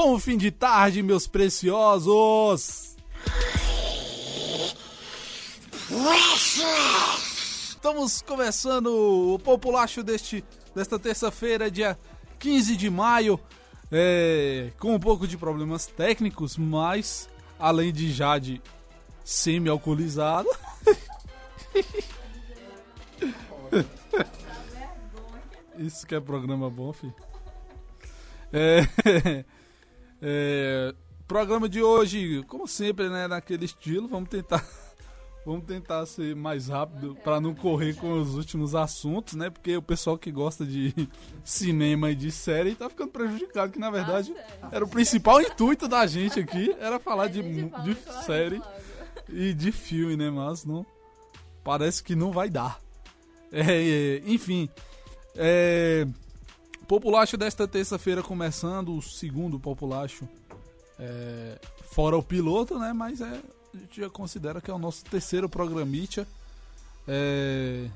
Bom fim de tarde, meus preciosos! Estamos começando o populacho deste, desta terça-feira, dia 15 de maio, é, com um pouco de problemas técnicos, mas além de Jade semi-alcoolizado. Isso que é programa bom, filho. É, é, programa de hoje, como sempre, né, naquele estilo, vamos tentar vamos tentar ser mais rápido para não correr com os últimos assuntos, né? Porque o pessoal que gosta de cinema e de série tá ficando prejudicado, que na verdade era o principal intuito da gente aqui, era falar de, de série e de filme, né? Mas não parece que não vai dar. É, é, enfim, é, Populacho desta terça-feira começando, o segundo Populacho. É, fora o piloto, né? Mas é, a gente já considera que é o nosso terceiro programita. É,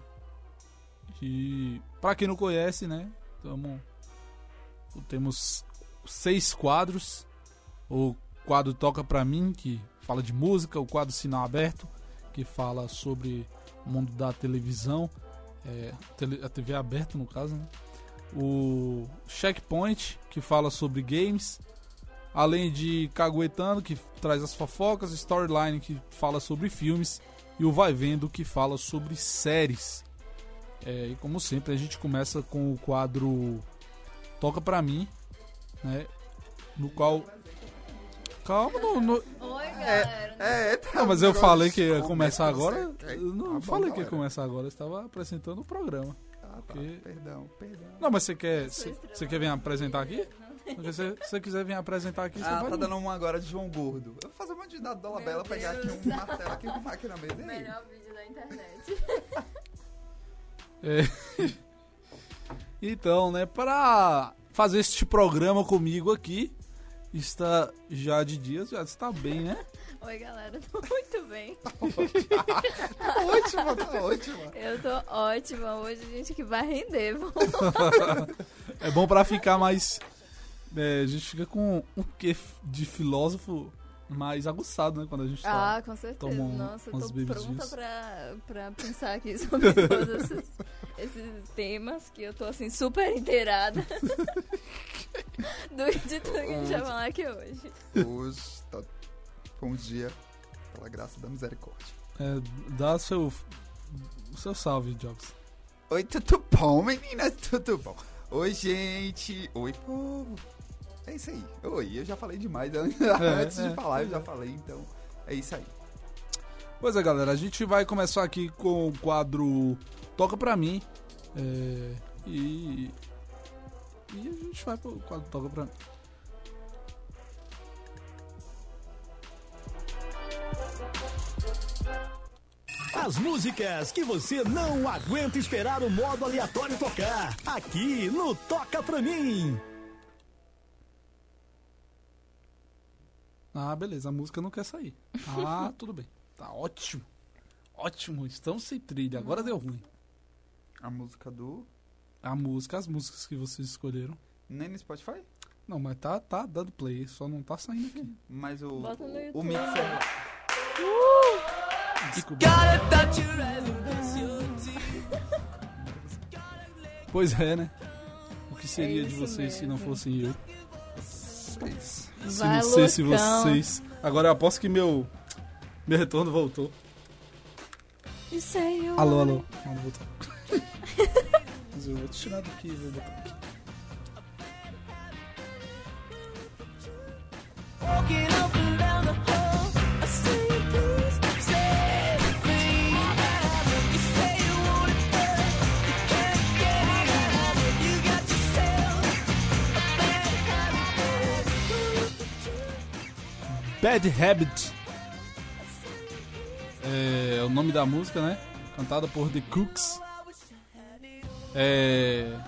e para quem não conhece, né? Tamo, temos seis quadros. O quadro Toca Pra Mim, que fala de música. O quadro Sinal Aberto, que fala sobre o mundo da televisão. É, a TV aberta, no caso, né? O Checkpoint, que fala sobre games, além de Caguetano, que traz as fofocas, Storyline, que fala sobre filmes, e o Vai Vendo, que fala sobre séries. É, e como sempre, a gente começa com o quadro Toca Pra Mim, né? No qual. Calma, no. no... Oi, galera. É, é tá Não, mas eu falei que ia começar agora. É, Eu não tá falei que ia começar agora, eu estava apresentando o programa. Ah, tá. Que- Perdão, perdão. Não, mas você quer. Você quer vir apresentar aqui? Porque se você quiser vir apresentar aqui, você Ah, vai. tá dando uma agora de João Gordo. Eu vou fazer uma de da Dolabella, Meu pegar aqui um martelo aqui arrumar aqui na mesa. E aí? Melhor vídeo da internet. É. Então, né, para fazer este programa comigo aqui, está já de dias, já está bem, né? Oi, galera. Tô muito bem. Tá ótima, tá ótima. Eu tô ótima. Hoje a gente que vai render. Vamos É bom para ficar mais. é, a gente fica com um quê de filósofo mais aguçado, né? Quando a gente tá. Ah, com certeza. Toma um- Nossa, eu tô bebidinhas. pronta pra, pra pensar aqui sobre todos esses, esses temas que eu tô assim super inteirada do, de tudo que a gente vai falar aqui hoje. Hoje tá... foi um dia pela graça da misericórdia. É, dá seu. Seu salve, Jobs. Oi, tudo bom, meninas? Tudo bom? Oi, gente. Oi, povo. É isso aí. Oi, eu já falei demais an- antes é, de falar, eu já é. falei, então é isso aí. Pois é, galera, a gente vai começar aqui com o quadro Toca Pra Mim. É, e. E a gente vai pro quadro Toca Pra Mim. As músicas que você não aguenta esperar o modo aleatório tocar. Aqui no Toca Pra Mim. Ah, beleza, a música não quer sair. Ah, tudo bem. Tá ótimo. Ótimo, estamos sem trilha. Agora deu ruim. A música do. A música, as músicas que vocês escolheram. Nem no Spotify? Não, mas tá, tá dando play, só não tá saindo aqui. Mas o. Bota no o mixer. Desculpa. Pois é, né? O que seria É de vocês se não mesmo. fossem eu? Seis. Se não sei se vocês. Agora eu aposto que meu. Meu retorno voltou. Isso aí, eu... Alô, alô. Não, não voltou. Mas eu vou tirar daqui e vou botar aqui. Bad Habit. É o nome da música, né? Cantada por The Cooks. É.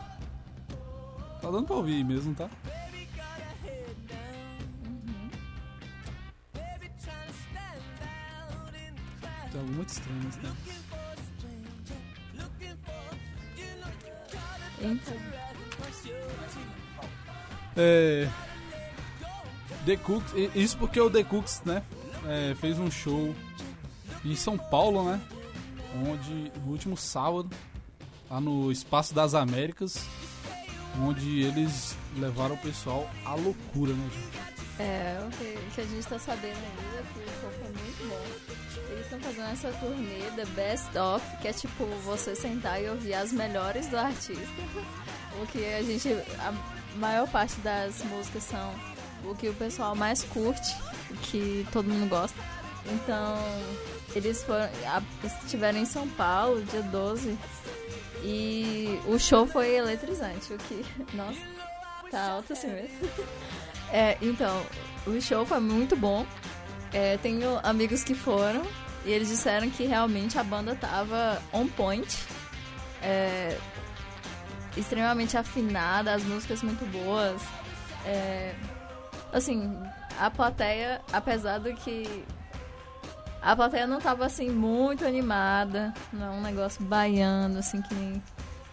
Tá dando pra ouvir mesmo, tá? Tem algo muito estranho nesse negócio. Então, É, The Cooks, isso porque o The Cooks, né, é, fez um show em São Paulo, né, onde no último sábado, lá no Espaço das Américas, onde eles levaram o pessoal à loucura, né, gente? é, o que, o que a gente tá sabendo ainda é que o show foi muito bom. Eles estão fazendo essa turnê The Best Of, que é tipo você sentar e ouvir as melhores do artista. O que a gente. A maior parte das músicas são o que o pessoal mais curte, o que todo mundo gosta. Então, eles foram. estiveram em São Paulo, dia 12. E o show foi eletrizante, o que. Nossa, tá alto assim mesmo. É, então, o show foi muito bom. É, tenho amigos que foram e eles disseram que realmente a banda tava on point. É, extremamente afinada, as músicas muito boas. É, assim, a plateia, apesar do que. A plateia não tava assim muito animada, não é um negócio baiano, assim, que nem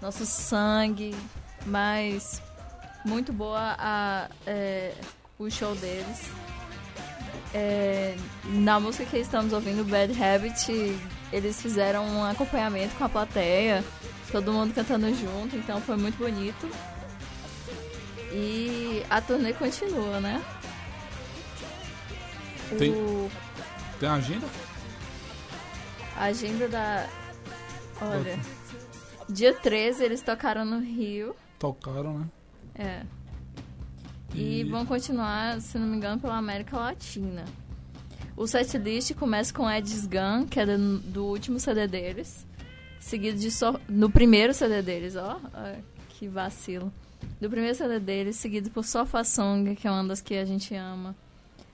nosso sangue, mas muito boa a, é, o show deles. É, na música que estamos ouvindo, Bad Habit, eles fizeram um acompanhamento com a plateia, todo mundo cantando junto, então foi muito bonito. E a turnê continua, né? Tem- O, Tem agenda? a agenda da. Olha. Dia 13 eles tocaram no Rio. Tocaram, né? É. E E- vão continuar, se não me engano, pela América Latina. O setlist começa com Ed's Gun, que é do, do último CD deles. Seguido de so, no primeiro CD deles, ó, Que vacilo. Do primeiro CD deles, seguido por Sofa Song, que é uma das que a gente ama.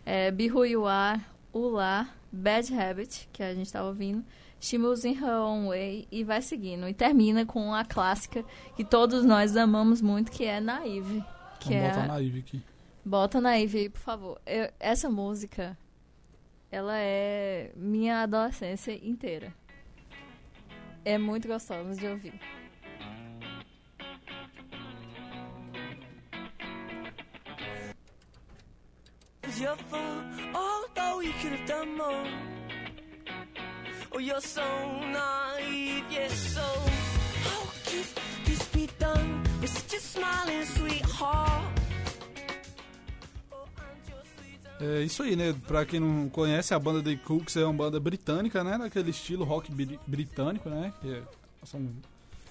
É, Be Who You Are, Ula, Bad Habit, que a gente tá ouvindo. She Moves in Her Own Way e vai seguindo. E termina com a clássica que todos nós amamos muito, que é Naive. Que Vamos é botar na Ive aqui. Bota Naive aí, por favor. Eu- essa música, ela é minha adolescência inteira. É muito gostosa de ouvir. Was your fault, although you could have done more. Oh, you're so naive, yes, so how could this be done with such a smiling sweetheart? É isso aí, né? Pra quem não conhece, a banda The Cooks é uma banda britânica, né? Naquele estilo rock bri- britânico, né? Que são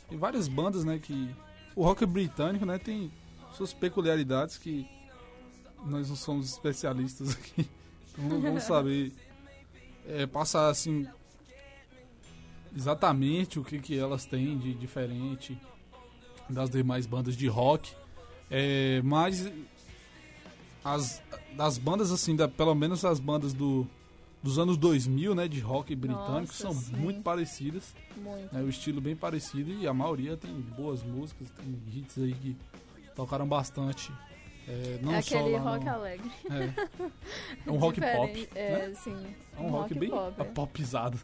tem várias bandas, né? Que o rock britânico, né? Tem suas peculiaridades que nós não somos especialistas aqui, então não vamos saber é, passar assim exatamente o que que elas têm de diferente das demais bandas de rock. É, mas as das bandas assim, da, pelo menos as bandas do dos anos 2000, né, de rock britânico Nossa, são sim. muito parecidas, Muito. né, o estilo bem parecido e a maioria tem boas músicas, tem hits aí que tocaram bastante. É, não é aquele lá no- rock alegre. é, é um rock pop, É, né? sim. É um rock, bem pop, é. popizado.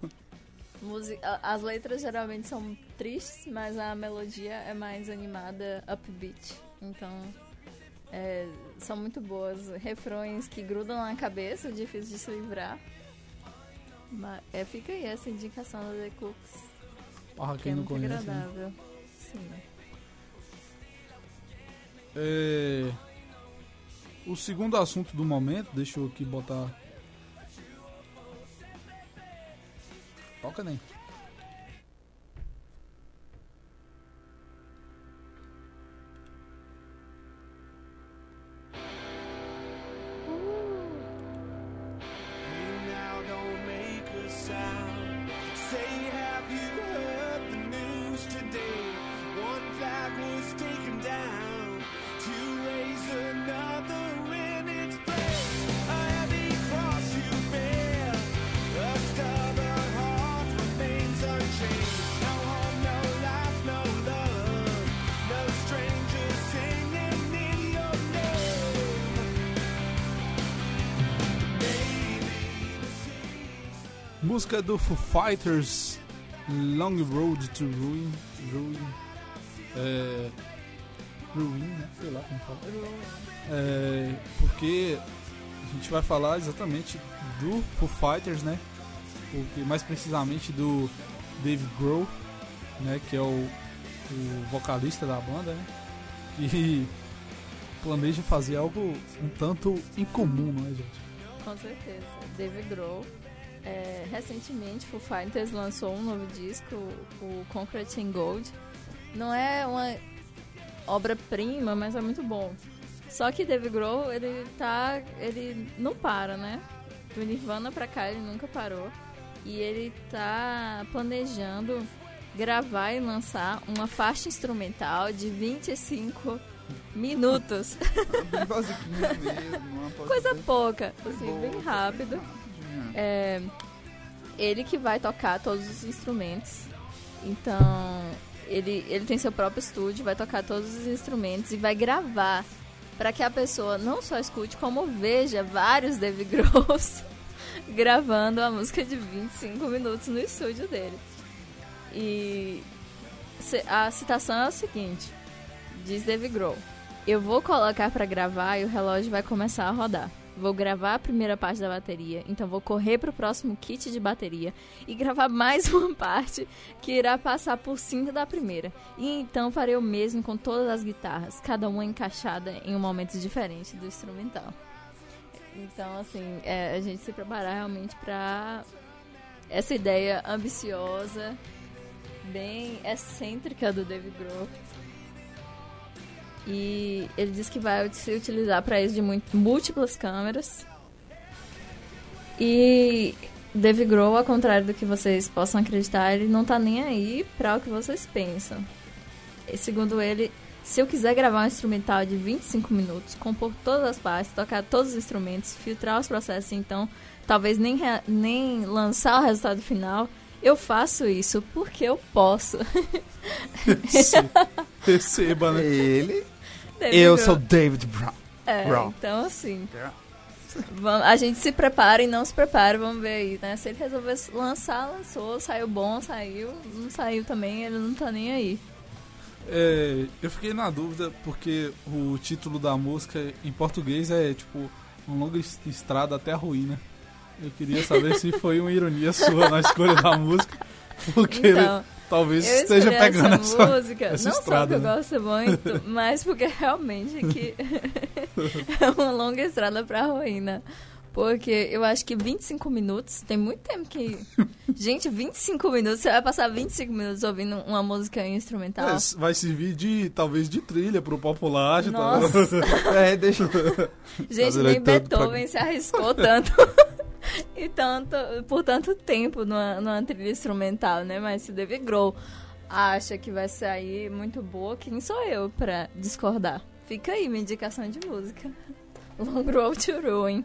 As letras geralmente são tristes, mas a melodia é mais animada, upbeat. Então, é, são muito boas. Refrões que grudam na cabeça, difícil de se livrar. Mas, é, fica aí essa indicação da The Cooks, Para que é quem não conhece. né? agradável. Sim. É, o segundo assunto do momento, deixa eu aqui botar. Toca nem. Hey, Música do Foo Fighters, Long Road to Ruin. Ruin. É, Ruin, né? Sei lá como fala. É, porque a gente vai falar exatamente do Foo Fighters, né? Porque, mais precisamente do Dave Grohl, né? Que é o, o vocalista da banda, né? Que planeja fazer algo um tanto incomum, não é, gente? Com certeza. David Grohl. É, recentemente, Foo Fighters lançou um novo disco, o Concrete in Gold. Não é uma obra-prima, mas é muito bom. Só que David Grohl, ele tá... Ele não para, né? Do Nirvana pra cá, ele nunca parou. E ele tá planejando gravar e lançar uma faixa instrumental de 25 minutos. Bem basiquinho mesmo. uma Coisa pouca, assim, bem rápido. É, ele que vai tocar todos os instrumentos. Então, ele, ele tem seu próprio estúdio, vai tocar todos os instrumentos e vai gravar para que a pessoa não só escute, como veja vários Dave Grohls gravando a música de 25 minutos no estúdio dele. E a citação é o seguinte: diz Dave Grohl, eu vou colocar para gravar e o relógio vai começar a rodar. Vou gravar a primeira parte da bateria, então vou correr pro próximo kit de bateria e gravar mais uma parte que irá passar por cima da primeira. E então farei o mesmo com todas as guitarras, cada uma encaixada em um momento diferente do instrumental. Então, assim, é, a gente se preparar realmente pra essa ideia ambiciosa, bem excêntrica do David Grohl. E ele diz que vai se utilizar para isso de múltiplas câmeras. E Dave Grohl, ao contrário do que vocês possam acreditar, ele não tá nem aí para o que vocês pensam. E, segundo ele, se eu quiser gravar um instrumental de 25 minutos, compor todas as partes, tocar todos os instrumentos, filtrar os processos, então talvez nem, nem lançar o resultado final, eu faço isso porque eu posso. Receba, né? Ele. David Eu Grohl- sou David Brown. É, Grohl. então assim. Vamos- a gente se prepara e não se prepara, vamos ver aí, né? Se ele resolver lançar, lançou, saiu bom, saiu, não saiu também, ele não tá nem aí. É, eu fiquei na dúvida porque o título da música em português é tipo uma longa es- estrada até a ruína. Eu queria saber se foi uma ironia sua na escolha da música, porque Então, talvez eu esteja pegando essa essa. música, essa não estrada, só porque né? eu gosto muito, mas porque realmente que é uma longa estrada pra ruína. Porque eu acho que 25 minutos, tem muito tempo que... Gente, 25 minutos, você vai passar 25 minutos ouvindo uma música instrumental? É, vai servir de talvez de trilha pro popular. Nossa. É, deixa. Gente, Tá nem tanto Beethoven se arriscou tanto e tanto por tanto tempo numa, numa trilha instrumental, né? Mas se David Grohl acha que vai sair muito boa, quem sou eu pra discordar? Fica aí minha indicação de música. Long Road to Ruin.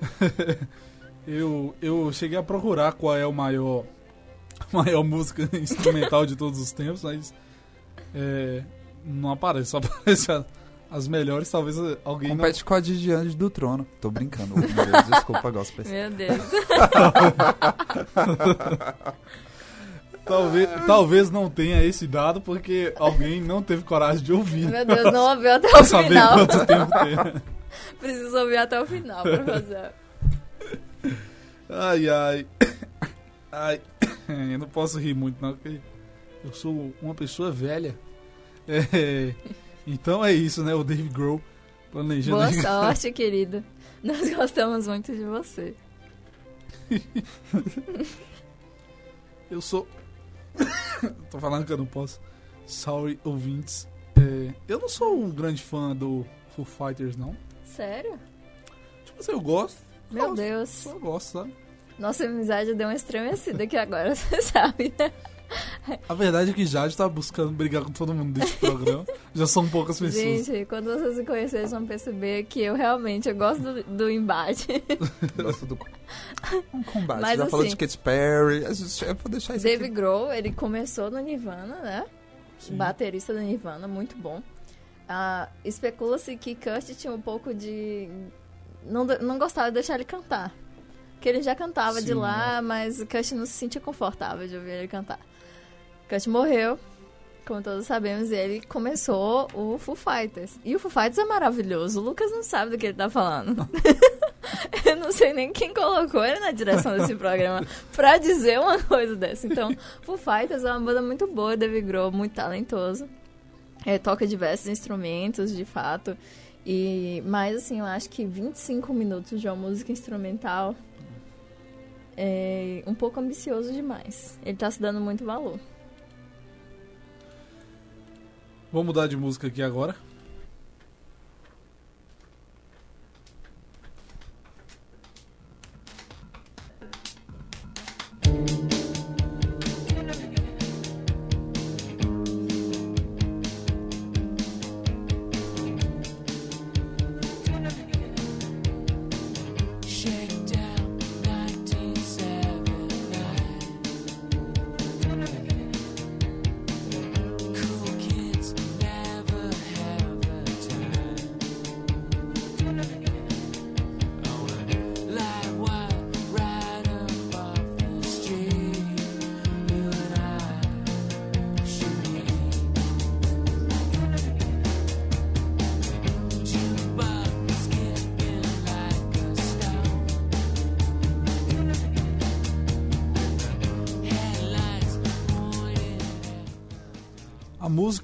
Eu, eu cheguei a procurar qual é o maior, maior música instrumental de todos os tempos, mas é, não aparece, só aparece a- as melhores, talvez alguém não Compete com a de Diante do Trono. Tô brincando. meu Deus, desculpa, gosto Meu Deus. Talvez, talvez não tenha esse dado porque alguém não teve coragem de ouvir. Meu Deus, não ouviu até Pra o saber final. quanto tempo tem. Preciso ouvir até o final pra fazer. Ai, ai. Ai. Eu não posso rir muito, não, porque eu sou uma pessoa velha. É, então é isso, né? O Dave Grohl planejando. Boa sorte, querido. Nós gostamos muito de você. Eu sou. Tô falando que eu não posso. Sorry, ouvintes. É, eu não sou um grande fã do Foo Fighters, não. Sério? Tipo assim, eu gosto. Meu gosto, Deus. Só gosto, sabe? Nossa amizade deu uma estremecida aqui agora, você sabe, né? A verdade é que Jade tá buscando brigar com todo mundo desse programa. Já são poucas pessoas. Gente, quando vocês me conhecerem, vocês vão perceber que eu realmente eu gosto do, do embate. Gosto do um combate. Mas Já falou de assim- Katy Perry. A gente, eu vou deixar isso Dave aqui. Grohl, ele começou no Nirvana, né? Sim. Baterista do Nirvana, muito bom. Ah, Especula-se que Kurt tinha um pouco de... Não, de- não gostava de deixar ele cantar. Porque ele já cantava de Sim, lá, mas o Kurt não se sentia confortável de ouvir ele cantar. Kurt morreu como todos sabemos, ele começou o Foo Fighters. E o Foo Fighters é maravilhoso. O Lucas não sabe do que ele tá falando. Eu não sei nem quem colocou ele na direção desse programa pra dizer uma coisa dessa. Então, Foo Fighters é uma banda muito boa, Dave Grohl, muito talentoso. É, toca diversos instrumentos, de fato. E, mas, assim, eu acho que 25 minutos de uma música instrumental é um pouco ambicioso demais. Ele tá se dando muito valor. Vamos mudar de música aqui agora.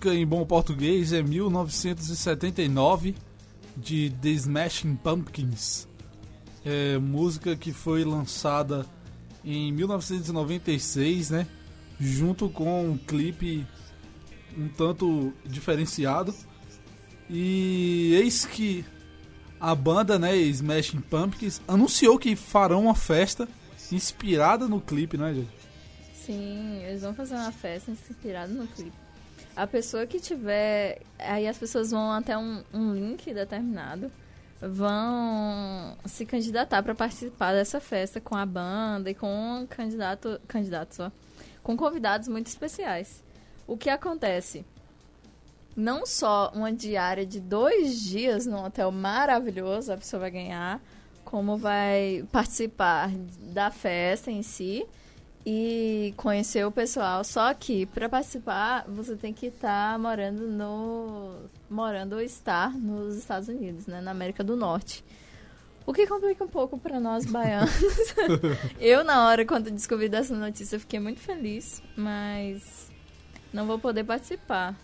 Música em bom português é 1979 de The Smashing Pumpkins. É música que foi lançada em 1996, né? Junto com um clipe um tanto diferenciado. E eis que a banda, né, Smashing Pumpkins, anunciou que farão uma festa inspirada no clipe, né, gente? Sim, eles vão fazer uma festa inspirada no clipe. A pessoa que tiver. Aí as pessoas vão até um, um link determinado, vão se candidatar para participar dessa festa com a banda e com candidato, candidatos, com convidados muito especiais. O que acontece? Não só uma diária de dois dias num hotel maravilhoso a pessoa vai ganhar, como vai participar da festa em si e conhecer o pessoal. Só que para participar, você tem que estar morando no morando ou estar nos Estados Unidos, né, na América do Norte. O que complica um pouco para nós baianos. eu na hora quando descobri dessa notícia, fiquei muito feliz, mas não vou poder participar.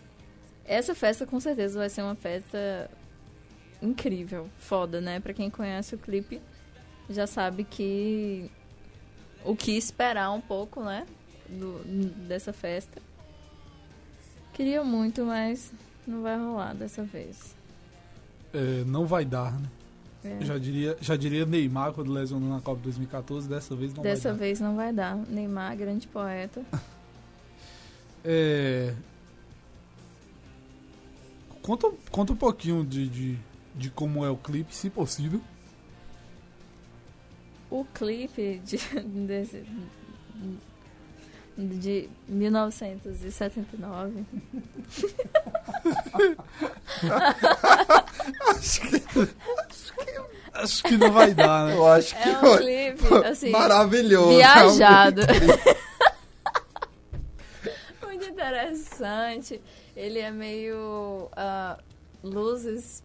Essa festa com certeza vai ser uma festa incrível, foda, né? Para quem conhece o clipe, já sabe que o que esperar um pouco, né? Do, dessa festa. Queria muito, mas não vai rolar dessa vez. É, não vai dar, né? É. Já diria, já diria Neymar quando lesionou na Copa 2014, dessa vez não Dessa vai dar. vez não vai dar. Neymar, grande poeta. É, Conta, conta um pouquinho de, de, de como é o clipe, se possível. O clipe de, desse, de 1979 Acho que não vai dar, né? Eu acho que é um foi clipe assim maravilhoso. viajado. Muito interessante. Ele é meio ah, luzes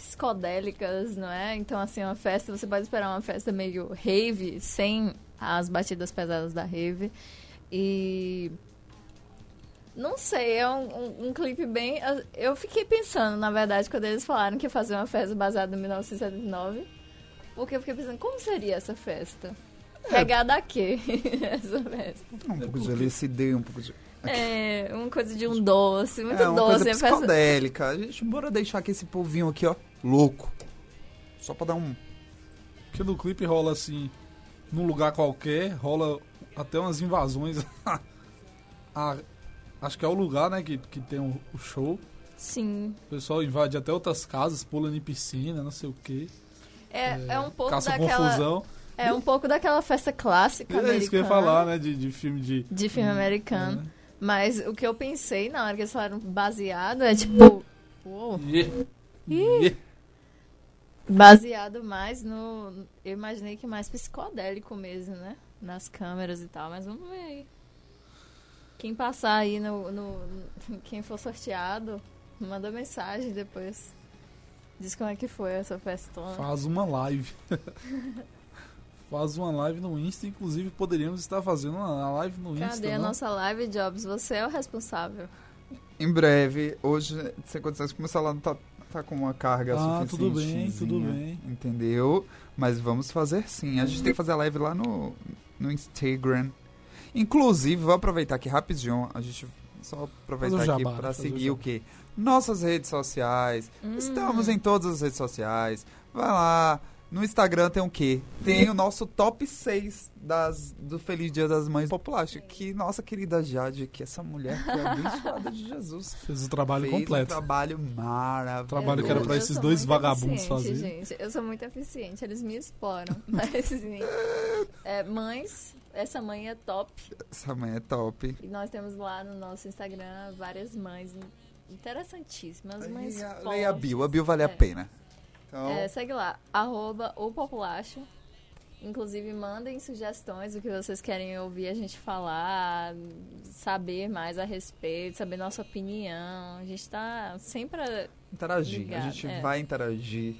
psicodélicas, não é? Então, assim, uma festa, você pode esperar uma festa meio rave, sem as batidas pesadas da rave. E. Não sei, é um, um, um clipe bem. Eu fiquei pensando, na verdade, quando eles falaram que ia fazer uma festa baseada em 1979. Porque eu fiquei pensando, como seria essa festa? Regada a quê? essa festa. Um pouco de LSD, um pouco de... É, uma coisa de um doce, muito é, uma doce. coisa a festa- psicodélica. A gente bora deixar aqui esse povinho aqui, ó, louco. Só pra dar um... Porque no clipe rola assim, num lugar qualquer, rola até umas invasões. a, acho que é o lugar, né, que, que tem o, o show. Sim. O pessoal invade até outras casas, pula em piscina, não sei o quê. É, é, um pouco Caça daquela. confusão. É um pouco daquela festa clássica É americana. isso que eu ia falar, né, de, de filme de... De filme americano. né? Mas o que eu pensei na hora que eles falaram baseado é tipo. uou, Yeah. Yeah. Baseado mais no. Eu imaginei que mais psicodélico mesmo, né? Nas câmeras e tal, mas vamos ver aí. Quem passar aí no, no- Quem for sorteado, manda mensagem depois. Diz como é que foi essa festona. Faz uma live. Faz uma live no Insta, inclusive poderíamos estar fazendo uma live no Insta. Cadê a não? nossa live, Jobs? Você é o responsável. Em breve, hoje, sem condições, como o celular não tá, tá com uma carga Ah, suficiente. tudo bem, tudo bem. Entendeu? Mas vamos fazer sim. A gente tem que fazer a live lá no, no Instagram. Inclusive, vou aproveitar aqui rapidinho. A gente só aproveitar o aqui jabá, para o seguir o jabá. quê? Nossas redes sociais. Hum. Estamos em todas as redes sociais. Vai lá. No Instagram tem o quê? Tem o nosso top 6 das, do Feliz Dia das Mães Popular. Acho que nossa querida Jade, que essa mulher foi abençoada de Jesus. Fez o trabalho fez um completo. trabalho maravilhoso. Trabalho que era pra Eu esses dois vagabundos fazerem. gente. Eu sou muito eficiente, eles me exploram. Mas, é, mães, essa mãe é top. Essa mãe é top. E nós temos lá no nosso Instagram várias mães interessantíssimas. Mães Leia, leia a Bill, a Bill vale a É. pena. Então, É, segue lá, arroba o Populacho. Inclusive, mandem sugestões do que vocês querem ouvir a gente falar, saber mais a respeito, saber nossa opinião. A gente tá sempre. interagir. ligado, a gente é. vai interagir.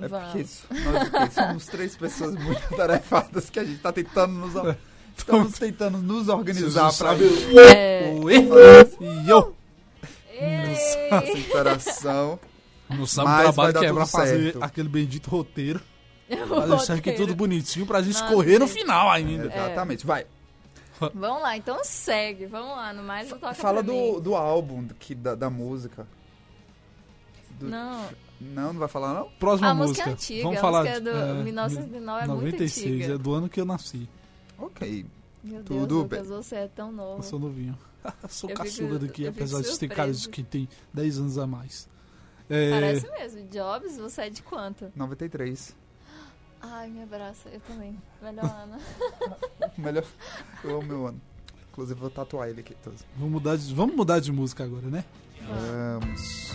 É Vamos. porque isso- nós o somos três pessoas muito tarefadas que a gente tá tentando nos, estamos tentando nos organizar sabe isso. É... Oi! E eu! essa interação. Não sabe o trabalho que é pra fazer certo. aquele bendito roteiro. Eu Pra deixar aqui tudo bonitinho pra gente Nossa, correr no gente. final ainda. Exatamente. Vai. Vamos lá, então segue. Vamos lá, no mais não toca Fala pra do, mim. do álbum que, da, da música. Do- Não, Não, não vai falar não? Próxima a música música. é antiga. Vamos a falar música é do é, 1909 é muito 96, antiga. é do ano que eu nasci. Ok. Meu Tudo Deus, Lucas, bem. você é tão novo. Eu sou novinho. sou Eu caçula fico- daqui, apesar de ter cara de surpresa. que tem 10 anos a mais. É, Parece mesmo. Jobs, você é de quanto? 93. Ai, me abraça. Eu também. Melhor Ana. Melhor. Eu amo meu ano. Inclusive, vou tatuar ele aqui. todos. vamos, mudar de, vamos mudar de música agora, né? Vamos.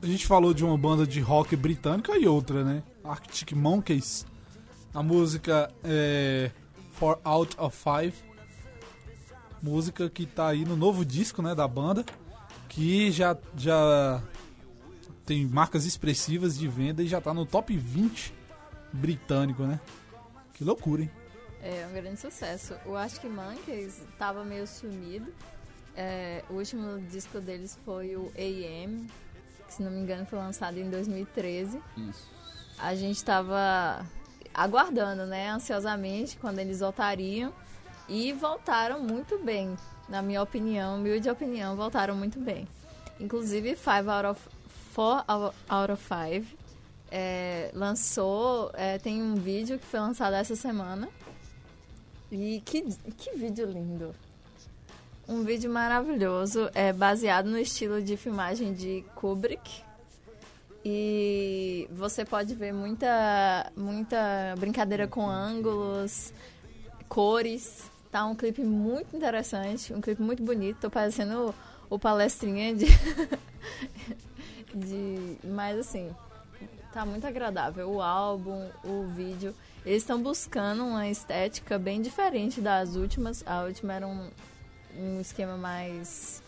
A gente falou de uma banda de rock britânica e outra, né? Arctic Monkeys. A música é Four Out of Five. Música que tá aí no novo disco, né, da banda. Que já, já tem marcas expressivas de venda e já tá no top 20 britânico, né? Que loucura, hein? É um grande sucesso. O Arctic Monkeys tava meio sumido. É, o último disco deles foi o AM, que se não me engano foi lançado em 2013. Isso. A gente tava aguardando, né, ansiosamente quando eles voltariam. E voltaram muito bem, na minha opinião, humilde opinião, voltaram muito bem. Inclusive, Five out of Four out of Five é, lançou, é, tem um vídeo que foi lançado essa semana. E que, que vídeo lindo! Um vídeo maravilhoso, é baseado no estilo de filmagem de Kubrick. E você pode ver muita, muita brincadeira com ângulos, cores. Tá um clipe muito interessante, um clipe muito bonito. Tô parecendo o, palestrinha de, de. Mas assim, tá muito agradável. O álbum, o vídeo. Eles estão buscando uma estética bem diferente das últimas. A última era um, um esquema mais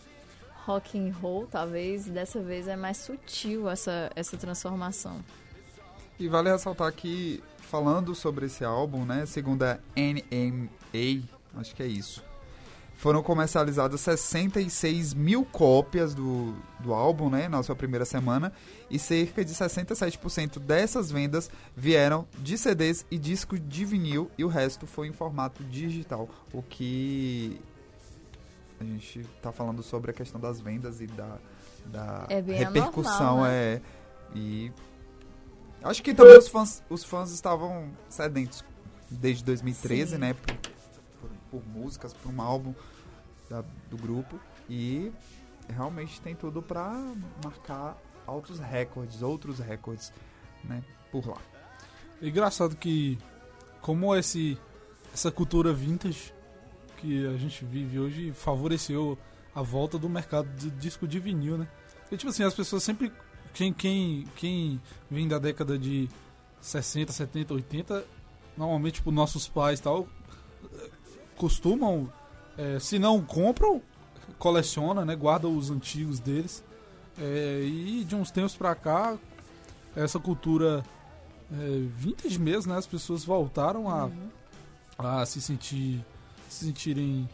rock and roll, talvez. Dessa vez é mais sutil essa, essa transformação. E vale ressaltar que, falando sobre esse álbum, né, segundo a NMA, acho que é isso, foram comercializadas 66 mil cópias do, do álbum, né, na sua primeira semana, e cerca de 67% dessas vendas vieram de CDs e discos de vinil, e o resto foi em formato digital, o que a gente tá falando sobre a questão das vendas e da, da É bem repercussão, anormal, né? é, e Acho que também os fãs, os fãs estavam sedentos desde 2013, Sim. né? Por, músicas, por um álbum da- do grupo. E realmente tem tudo pra marcar altos recordes, outros recordes, né? Por lá. É engraçado que como esse, essa cultura vintage que a gente vive hoje favoreceu a volta do mercado de disco de vinil, né? E, tipo assim, as pessoas sempre. Quem, quem, quem vem da década de 60, 70, 80, normalmente, tipo, nossos pais tal, costumam, é, se não compram, coleciona, né? Guarda os antigos deles. É, e de uns tempos pra cá, essa cultura é, vintage mesmo, né? As pessoas voltaram a, a se sentir. se sentirem.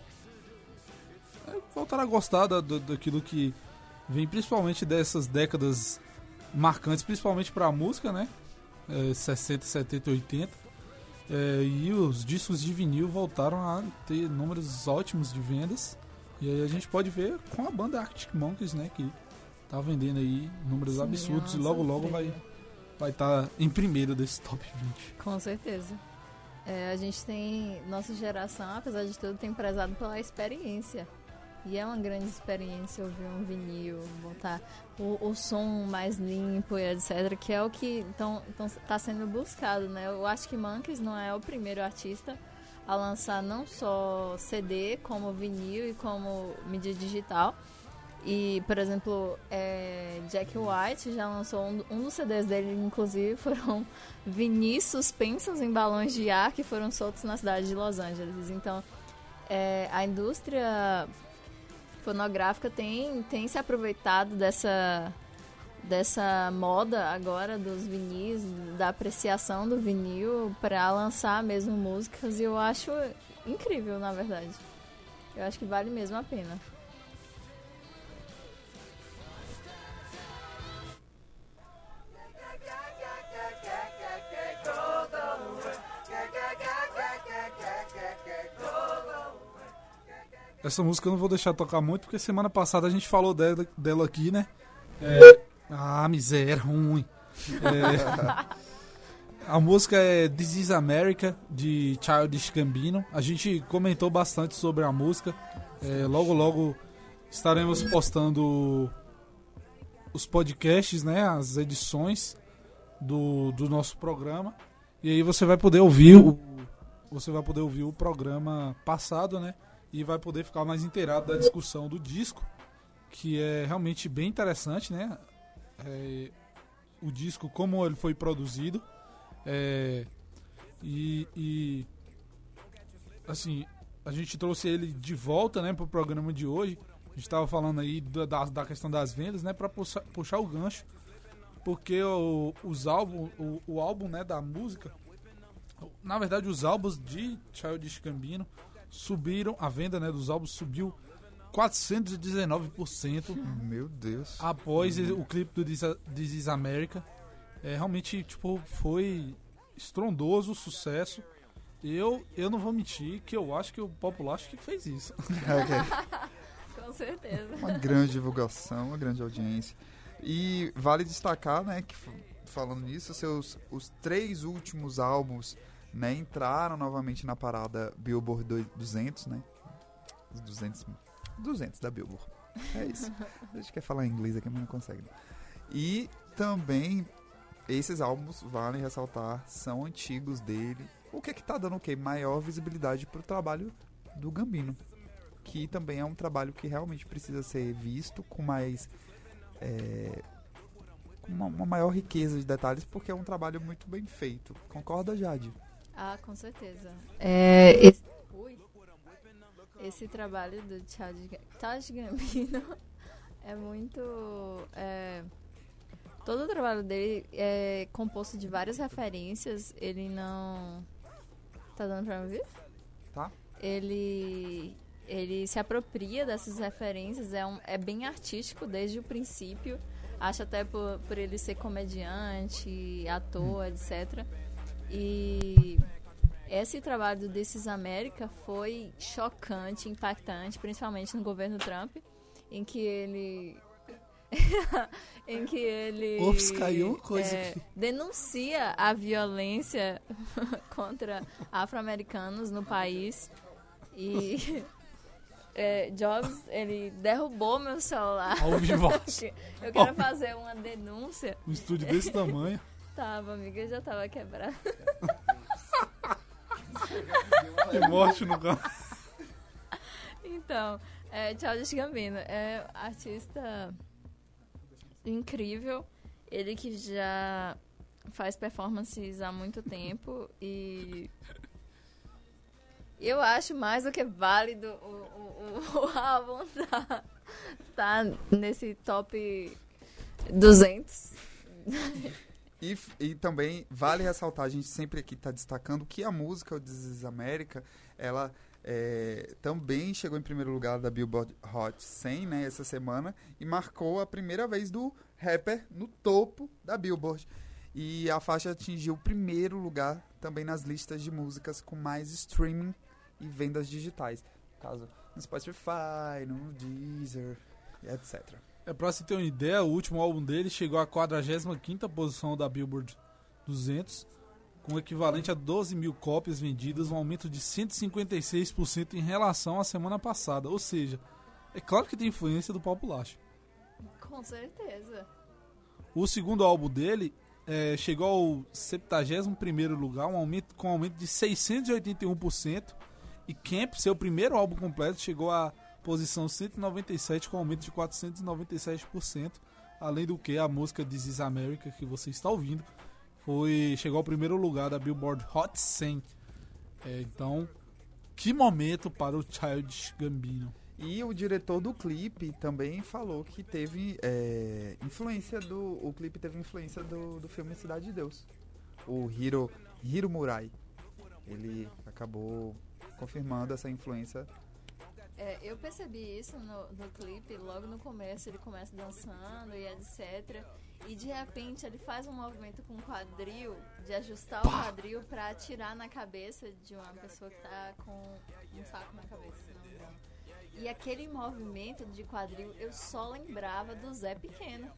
é, voltaram a gostar da, do- daquilo que vem principalmente dessas décadas marcantes, principalmente pra música, né? É, 60, 70, 80. É, e os discos de vinil voltaram a ter números ótimos de vendas. E aí a gente pode ver com a banda Arctic Monkeys, né? Que tá vendendo aí números Sim, absurdos e logo logo vai vai estar em primeiro desse top 20. Com certeza. É, a gente tem. Nossa geração, apesar de tudo, tem prezado pela experiência. E é uma grande experiência ouvir um vinil, botar o, o som mais limpo e etc. Que é o que então, então tá sendo buscado, né? Eu acho que Monkeys não é o primeiro artista a lançar não só CD, como vinil e como mídia digital. E, por exemplo, é, Jack White já lançou um, um dos CDs dele, inclusive, foram vinis suspensos em balões de ar que foram soltos na cidade de Los Angeles. Então, é, a indústria fonográfica tem, tem se aproveitado dessa, dessa moda agora dos vinis, da apreciação do vinil para lançar mesmo músicas e eu acho incrível, na verdade. Eu acho que vale mesmo a pena. Essa música eu não vou deixar tocar muito, porque semana passada a gente falou dela, dela aqui, né? É, ah, miséria, ruim. É, a música é This Is America, de Childish Gambino. A gente comentou bastante sobre a música. É, logo, logo estaremos postando os podcasts, né? As edições do, do nosso programa. E aí você vai poder ouvir o, você vai poder ouvir o programa passado, né? E vai poder ficar mais inteirado da discussão do disco, que é realmente bem interessante, né? É, o disco, como ele foi produzido. É, e, e, assim, a gente trouxe ele de volta, né, pro programa de hoje. A gente tava falando aí da, da questão das vendas, né, para puxar, puxar o gancho, porque o, os álbum, o, o álbum, né, da música, na verdade, os álbuns de Childish Gambino subiram, a venda, né, dos álbuns subiu 419% Meu Deus. após o clipe do This This Is America. É, realmente, tipo, foi estrondoso o sucesso. Eu, eu não vou mentir que eu acho que o Popular acho que fez isso. Com certeza. Uma grande divulgação, uma grande audiência. E vale destacar, né, que falando nisso, seus os três últimos álbuns, né, entraram novamente na parada Billboard do- 200, né? Os 200, 200 da Billboard. É isso. A gente quer falar inglês aqui, mas não consegue. né? E também esses álbuns, vale ressaltar, são antigos dele. O que é que tá dando o quê? Maior visibilidade pro trabalho do Gambino que também é um trabalho que realmente precisa ser visto com mais é, com uma, uma maior riqueza de detalhes porque é um trabalho muito bem feito concorda Jade Ah, com certeza. É, esse, Ui. Esse trabalho do Childish Gambino é muito... é, todo o trabalho dele é composto de várias referências. Ele não... Tá dando pra me ouvir? Tá. Ele... Ele se apropria dessas referências, é, um, é bem artístico desde o princípio. Acho até por, por ele ser comediante, ator, etc. E esse trabalho do This is America foi chocante, impactante, principalmente no governo Trump, em que ele em que ele Ops, caiu uma coisa é, denuncia a violência contra afro-americanos no país e é, Jobs ele derrubou meu celular. Ao vivo. Eu quero fazer uma denúncia. Um estúdio desse tamanho. Tava, amiga, já tava quebrada. De morte no campo. Então, é, Childish Gambino é artista incrível. Ele que já faz performances há muito tempo e eu acho mais do que válido o, o, o, o álbum tá, tá nesse top 200. E, e também vale ressaltar, a gente sempre aqui está destacando que a música, o This is America, ela é, também chegou em primeiro lugar da Billboard Hot 100, né, essa semana, e marcou a primeira vez do rapper no topo da Billboard. E a faixa atingiu o primeiro lugar também nas listas de músicas com mais streaming e vendas digitais. No caso, no Spotify, no Deezer, etc. É pra você ter uma ideia, o último álbum dele chegou à 45ª posição da Billboard 200, com o equivalente a 12 mil cópias vendidas, um aumento de 156% em relação à semana passada. Ou seja, é claro que tem influência do Populacho. Com certeza. O segundo álbum dele é, chegou ao 71º lugar, um aumento, com um aumento de 681%. E Camp, seu primeiro álbum completo, chegou à posição 197 com um aumento de 497%. Além do que a música This Is America que você está ouvindo foi chegou ao primeiro lugar da Billboard Hot 100. É, então, que momento para o Childish Gambino. E o diretor do clipe também falou que teve é, influência do. O clipe teve influência do, do filme Cidade de Deus. O Hiro, Hiro Murai. Ele acabou confirmando essa influência. É, eu percebi isso no, no clipe, logo no começo, ele começa dançando e etc. E de repente ele faz um movimento com o quadril, de ajustar o quadril pra atirar na cabeça de uma pessoa que tá com um saco na cabeça, se não me engano. E aquele movimento de quadril eu só lembrava do Zé Pequeno.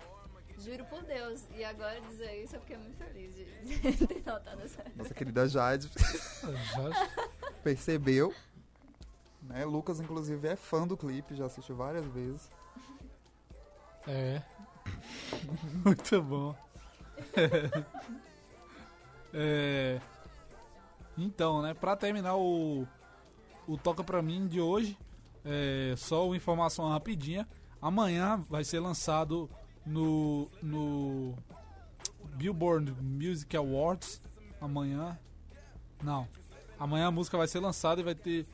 Juro por Deus. E agora dizer isso eu fiquei muito feliz de, de ter notado essa. Nossa querida Jade Já- percebeu. Né? Lucas, inclusive, é fã do clipe, já assistiu várias vezes. É. Muito bom. É. Então, né, pra terminar o, o Toca Pra Mim de hoje, é, só uma informação rapidinha. Amanhã vai ser lançado no, no Billboard Music Awards. Amanhã. Não. Amanhã a música vai ser lançada e vai ter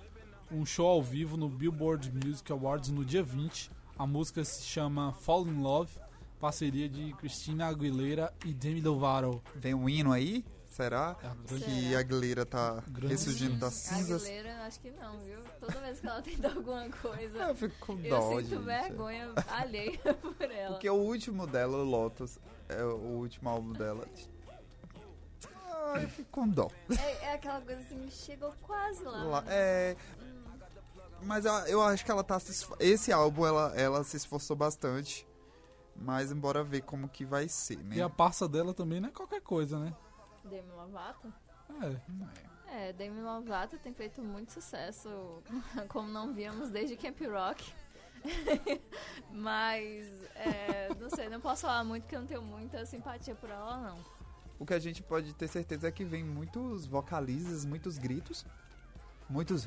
um show ao vivo no Billboard Music Awards no dia 20. A música se chama Fall in Love, parceria de Christina Aguilera e Demi Lovato. Vem um hino aí? Será? É a Que a Aguilera tá Grande ressurgindo das A cinzas. Aguilera, acho que não, viu? Toda vez que ela tenta alguma coisa, Eu fico com eu dó, sinto gente. vergonha alheia por ela. Porque o último dela, o Lotus, é o último álbum dela. Ah, eu fico com dó. É, é aquela coisa assim, chegou quase lá. Lá- né? é, mas eu, eu acho que ela tá se esfor- Esse álbum ela, ela se esforçou bastante. Mas embora ver como que vai ser, né? E a parça dela também não é qualquer coisa, né? Demi Lovato? É. É, Demi Lovato tem feito muito sucesso, como não víamos desde Camp Rock. Mas, é, não sei, não posso falar muito porque eu não tenho muita simpatia por ela, não. O que a gente pode ter certeza é que vem muitos vocalizes, muitos gritos. Muitos.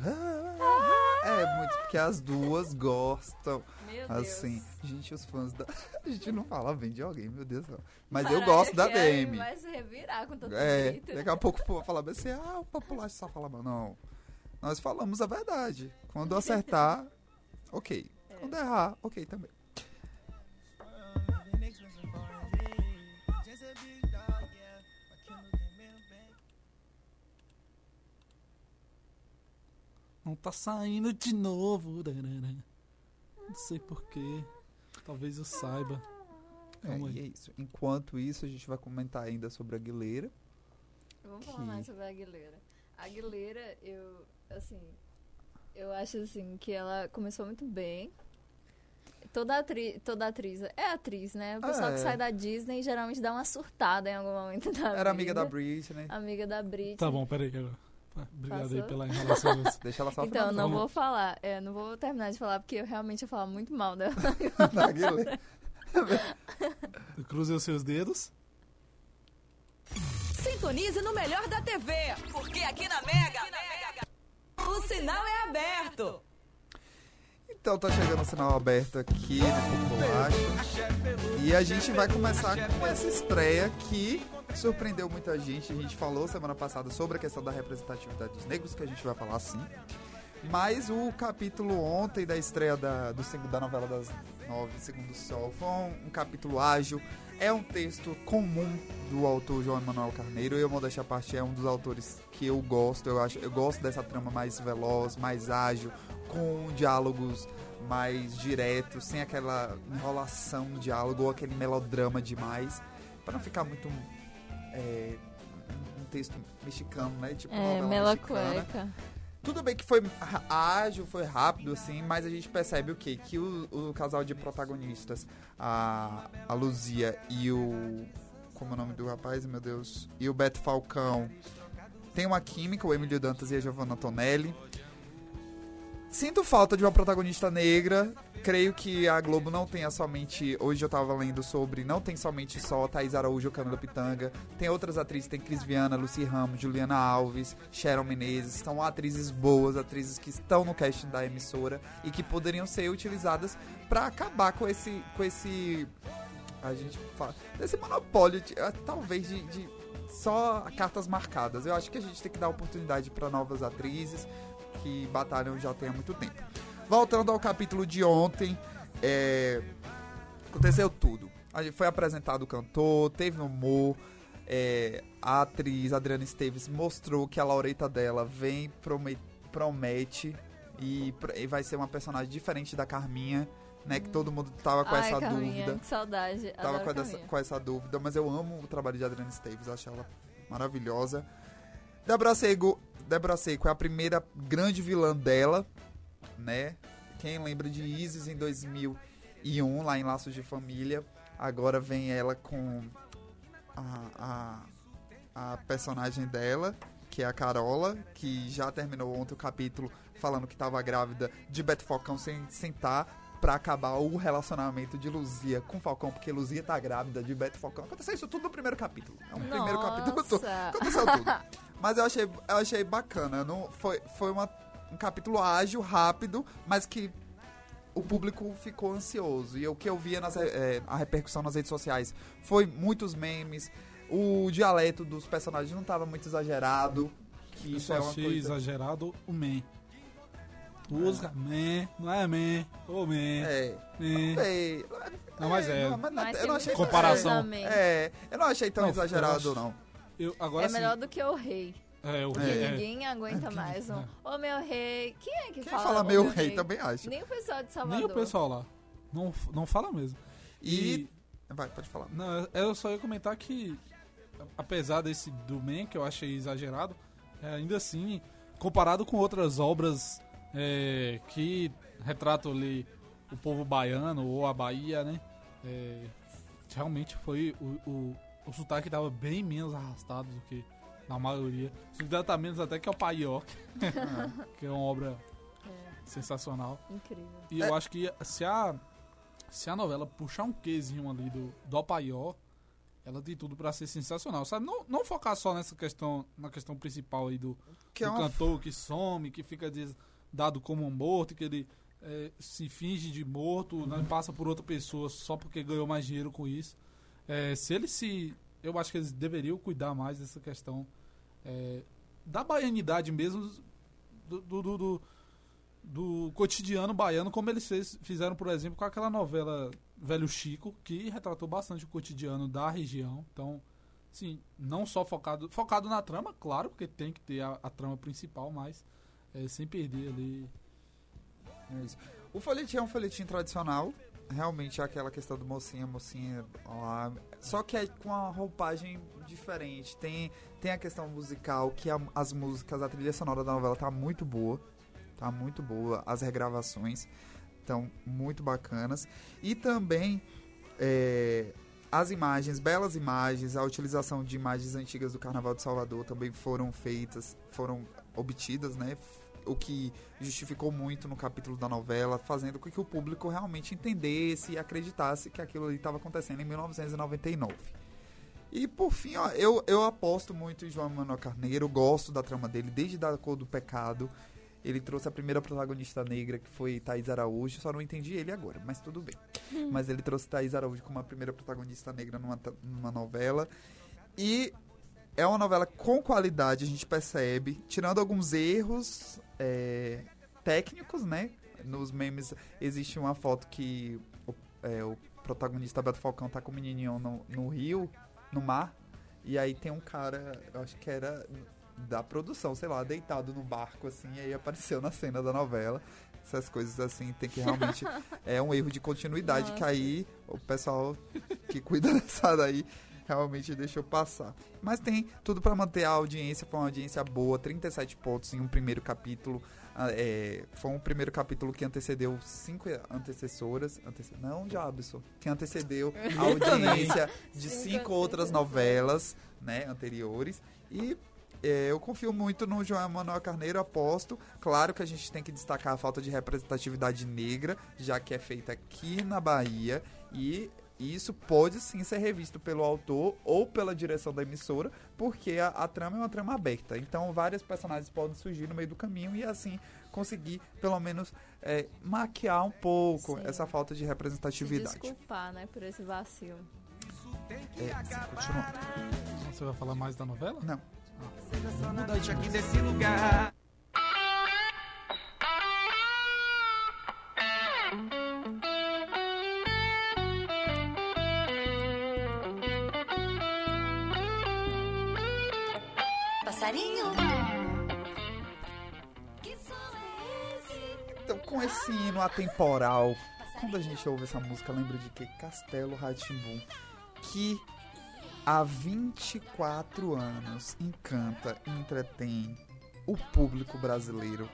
É, muitos, porque as duas gostam. Meu Assim, Deus. gente, os fãs da. A gente não fala bem de alguém, meu Deus céu. Mas eu gosto da Demi. Vai se revirar com todo É, grito. daqui a pouco o povo falar bem assim, ah, o popular só fala mal. Não. Nós falamos a verdade. Quando acertar, ok. É. Quando errar, ok também. Não tá saindo de novo. Não sei porquê. Talvez eu saiba. É, e é isso. Enquanto isso, a gente vai comentar ainda sobre a Aguilera. Vamos falar que- mais sobre a Aguilera. A Aguilera, eu, assim, eu acho, assim, que ela começou muito bem. Toda, atri toda atriz, é atriz, né? O pessoal É. que sai da Disney geralmente dá uma surtada em algum momento da vida. Era amiga da Britney. Amiga da Britney. Tá bom, peraí. agora. Tá, Obrigado aí Passou? pela enrolação. Deixa ela só Então, não vou falar, é, não vou terminar de falar, porque eu realmente ia falar muito mal dela. da Aguilera. Cruze os seus dedos. Sintonize no melhor da TV, porque aqui na Mega, sinal é aberto. Então tá chegando o sinal aberto aqui no Populacho. E a gente vai começar com essa estreia que surpreendeu muita gente. A gente falou semana passada sobre a questão da representatividade dos negros, que a gente vai falar sim. Mas o capítulo ontem da estreia da, do, da novela das nove, Segundo o Sol, foi um, um capítulo ágil. É um texto comum do autor João Manuel Carneiro. Eu, modéstia à parte, é um dos autores que eu gosto. Eu, acho, eu gosto dessa trama mais veloz, mais ágil, com diálogos mais diretos, sem aquela enrolação no diálogo ou aquele melodrama demais. Para não ficar muito é, um texto mexicano, né? Tipo É, novela mexicana. Tudo bem que foi ágil, foi rápido, assim, mas a gente percebe o quê? Que o, o casal de protagonistas, a, a Luzia e o. Como é o nome do rapaz, meu Deus? E o Beto Falcão tem uma química, o Emílio Dantas e a Giovanna Tonelli. Sinto falta de uma protagonista negra. Creio que a Globo não tenha somente. Hoje eu tava lendo sobre. Não tem somente só Thaís Araújo ou Camila Pitanga. Tem outras atrizes, tem Cris Viana, Lucy Ramos, Juliana Alves, Sharon Menezes. São atrizes boas, atrizes que estão no casting da emissora e que poderiam ser utilizadas pra acabar com esse. com esse. A gente fala. Esse monopólio, de- ah, talvez, de- de só cartas marcadas. Eu acho que a gente tem que dar oportunidade para novas atrizes que batalham já tem há muito tempo. Voltando ao capítulo de ontem, é, aconteceu tudo. Foi apresentado o cantor, teve humor. é, a atriz Adriana Esteves mostrou que a Laureta dela vem, prome- promete e, e vai ser uma personagem diferente da Carminha, né? Que todo mundo tava com Ai, essa Carminha, dúvida. que saudade. Tava com essa, com essa dúvida, mas eu amo o trabalho de Adriana Esteves, acho ela maravilhosa. Débora Seco, Débora Seco é a primeira grande vilã dela, né? Quem lembra de Isis em 2001, lá em Laços de Família, agora vem ela com a, a, a personagem dela, que é a Carola, que já terminou ontem o capítulo falando que estava grávida de Beto Falcão sem sentar pra acabar o relacionamento de Luzia com Falcão, porque Luzia tá grávida de Beto Falcão. Aconteceu isso tudo no primeiro capítulo. É um primeiro capítulo todo. Nossa. Aconteceu tudo. Mas eu achei, eu achei bacana. Não, foi foi uma, um capítulo ágil, rápido, mas que o público ficou ansioso. E o que eu via nas, eh, a repercussão nas redes sociais foi muitos memes. O dialeto dos personagens não estava muito exagerado. Que Eu isso só é uma achei coisa. exagerado o man. Tu usa man, não é man, ô man, É. man. É, Não, mas é. Não, mas Mas eu não achei Comparação. É, eu não achei tão Não, eu exagerado, acho- não. Eu, agora É sim, melhor do que o rei. É, o Porque é, ninguém aguenta mais um. Ô meu rei. Quem é que Quem fala? fala "Ô, meu rei também acha. Nem o pessoal de Salvador. nem o pessoal lá. Não, não fala mesmo. E. Vai, pode falar. Não, eu- eu só ia comentar que, apesar desse do Man, que eu achei exagerado, é, ainda assim, comparado com outras obras é, que retratam ali o povo baiano ou a Bahia, né? é, realmente foi o, o, o sotaque estava bem menos arrastado do que na maioria. O sotaque tá menos até que é o Paioc, que é uma obra sensacional. Incrível. E eu acho que se a, se a novela puxar um quezinho ali do, do Opaió, ela tem tudo pra ser sensacional, sabe? Não, não focar só nessa questão, na questão principal aí do, Que é do uma cantor que some, que fica des- dado como um morto, que ele é, se finge de morto, né, passa por outra pessoa só porque ganhou mais dinheiro com isso. É, se ele se. Eu acho que eles deveriam cuidar mais dessa questão é, da baianidade mesmo, do, do, do- do- cotidiano baiano, como eles fez- fizeram, por exemplo, com aquela novela Velho Chico, que retratou bastante o cotidiano da região. Então, sim, não só focado, focado na trama, claro, porque tem que ter a, a trama principal, mas é, sem perder ali. É. O folhetim é um folhetim tradicional. Realmente é aquela questão do mocinha, mocinha lá. Só que é com uma roupagem diferente. Tem, tem a questão musical, que a- as músicas, a trilha sonora da novela tá muito boa. Tá muito boa. As regravações estão muito bacanas. E também é, as imagens, belas imagens, a utilização de imagens antigas do Carnaval de Salvador também foram feitas, foram obtidas, né? O que justificou muito no capítulo da novela, fazendo com que o público realmente entendesse e acreditasse que aquilo ali estava acontecendo em 1999. E por fim, ó, eu, eu aposto muito em João Manuel Carneiro, gosto da trama dele desde da Cor do Pecado. Ele trouxe a primeira protagonista negra, que foi Thaís Araújo. Só não entendi ele agora, mas tudo bem. mas ele trouxe Thaís Araújo como a primeira protagonista negra numa, numa novela. E é uma novela com qualidade, a gente percebe, tirando alguns erros é, técnicos, né? Nos memes existe uma foto que o, é, o protagonista Beto Falcão tá com o menininho no, no rio, no mar, e aí tem um cara, eu acho que era da produção, sei lá, deitado no barco, assim, e aí apareceu na cena da novela. Essas coisas assim, tem que realmente. é um erro de continuidade que Nossa. aí o pessoal que cuida dessa daí realmente deixou passar. Mas tem tudo pra manter a audiência, foi uma audiência boa, 37 pontos em um primeiro capítulo. Ah, é, foi um primeiro capítulo que antecedeu cinco antecessoras. Antece, não, Jabson. Que antecedeu a audiência de Cinco cinco outras novelas né, anteriores. E é, eu confio muito no João Manuel Carneiro, aposto. Claro que a gente tem que destacar a falta de representatividade negra, já que é feita aqui na Bahia. E isso pode sim ser revisto pelo autor ou pela direção da emissora, porque a, a trama é uma trama aberta. Então, vários personagens podem surgir no meio do caminho e assim conseguir, pelo menos, é, maquiar um pouco Sim. essa falta de Se representatividade. desculpar, né, por esse vacilo. É. Você vai falar mais da novela? Não. Deixa aqui desse lugar. Passarinho. Então, com esse hino atemporal, quando a gente ouve essa música, lembra de que? Castelo Ratimbum, que há 24 anos encanta e entretém o público brasileiro.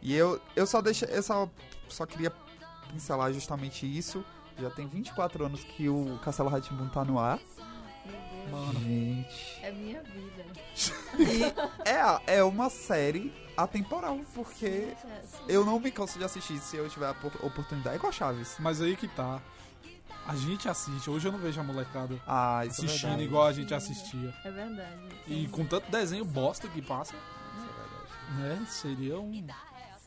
E eu, eu só deixo, eu só, só queria pincelar justamente isso. Já tem 24 anos que o Castelo Ratimbum tá no ar. Mano, Gente. é minha vida. E é, a- é uma série atemporal, porque Gente, é assim. eu não me canso de assistir se eu tiver a por- oportunidade. É igual Chaves. mas aí que tá. A gente assiste. Hoje eu não vejo a molecada Ah, é assistindo verdade. igual a gente assistia. É verdade. E com tanto desenho bosta que passa, Isso é verdade. né? Seria um.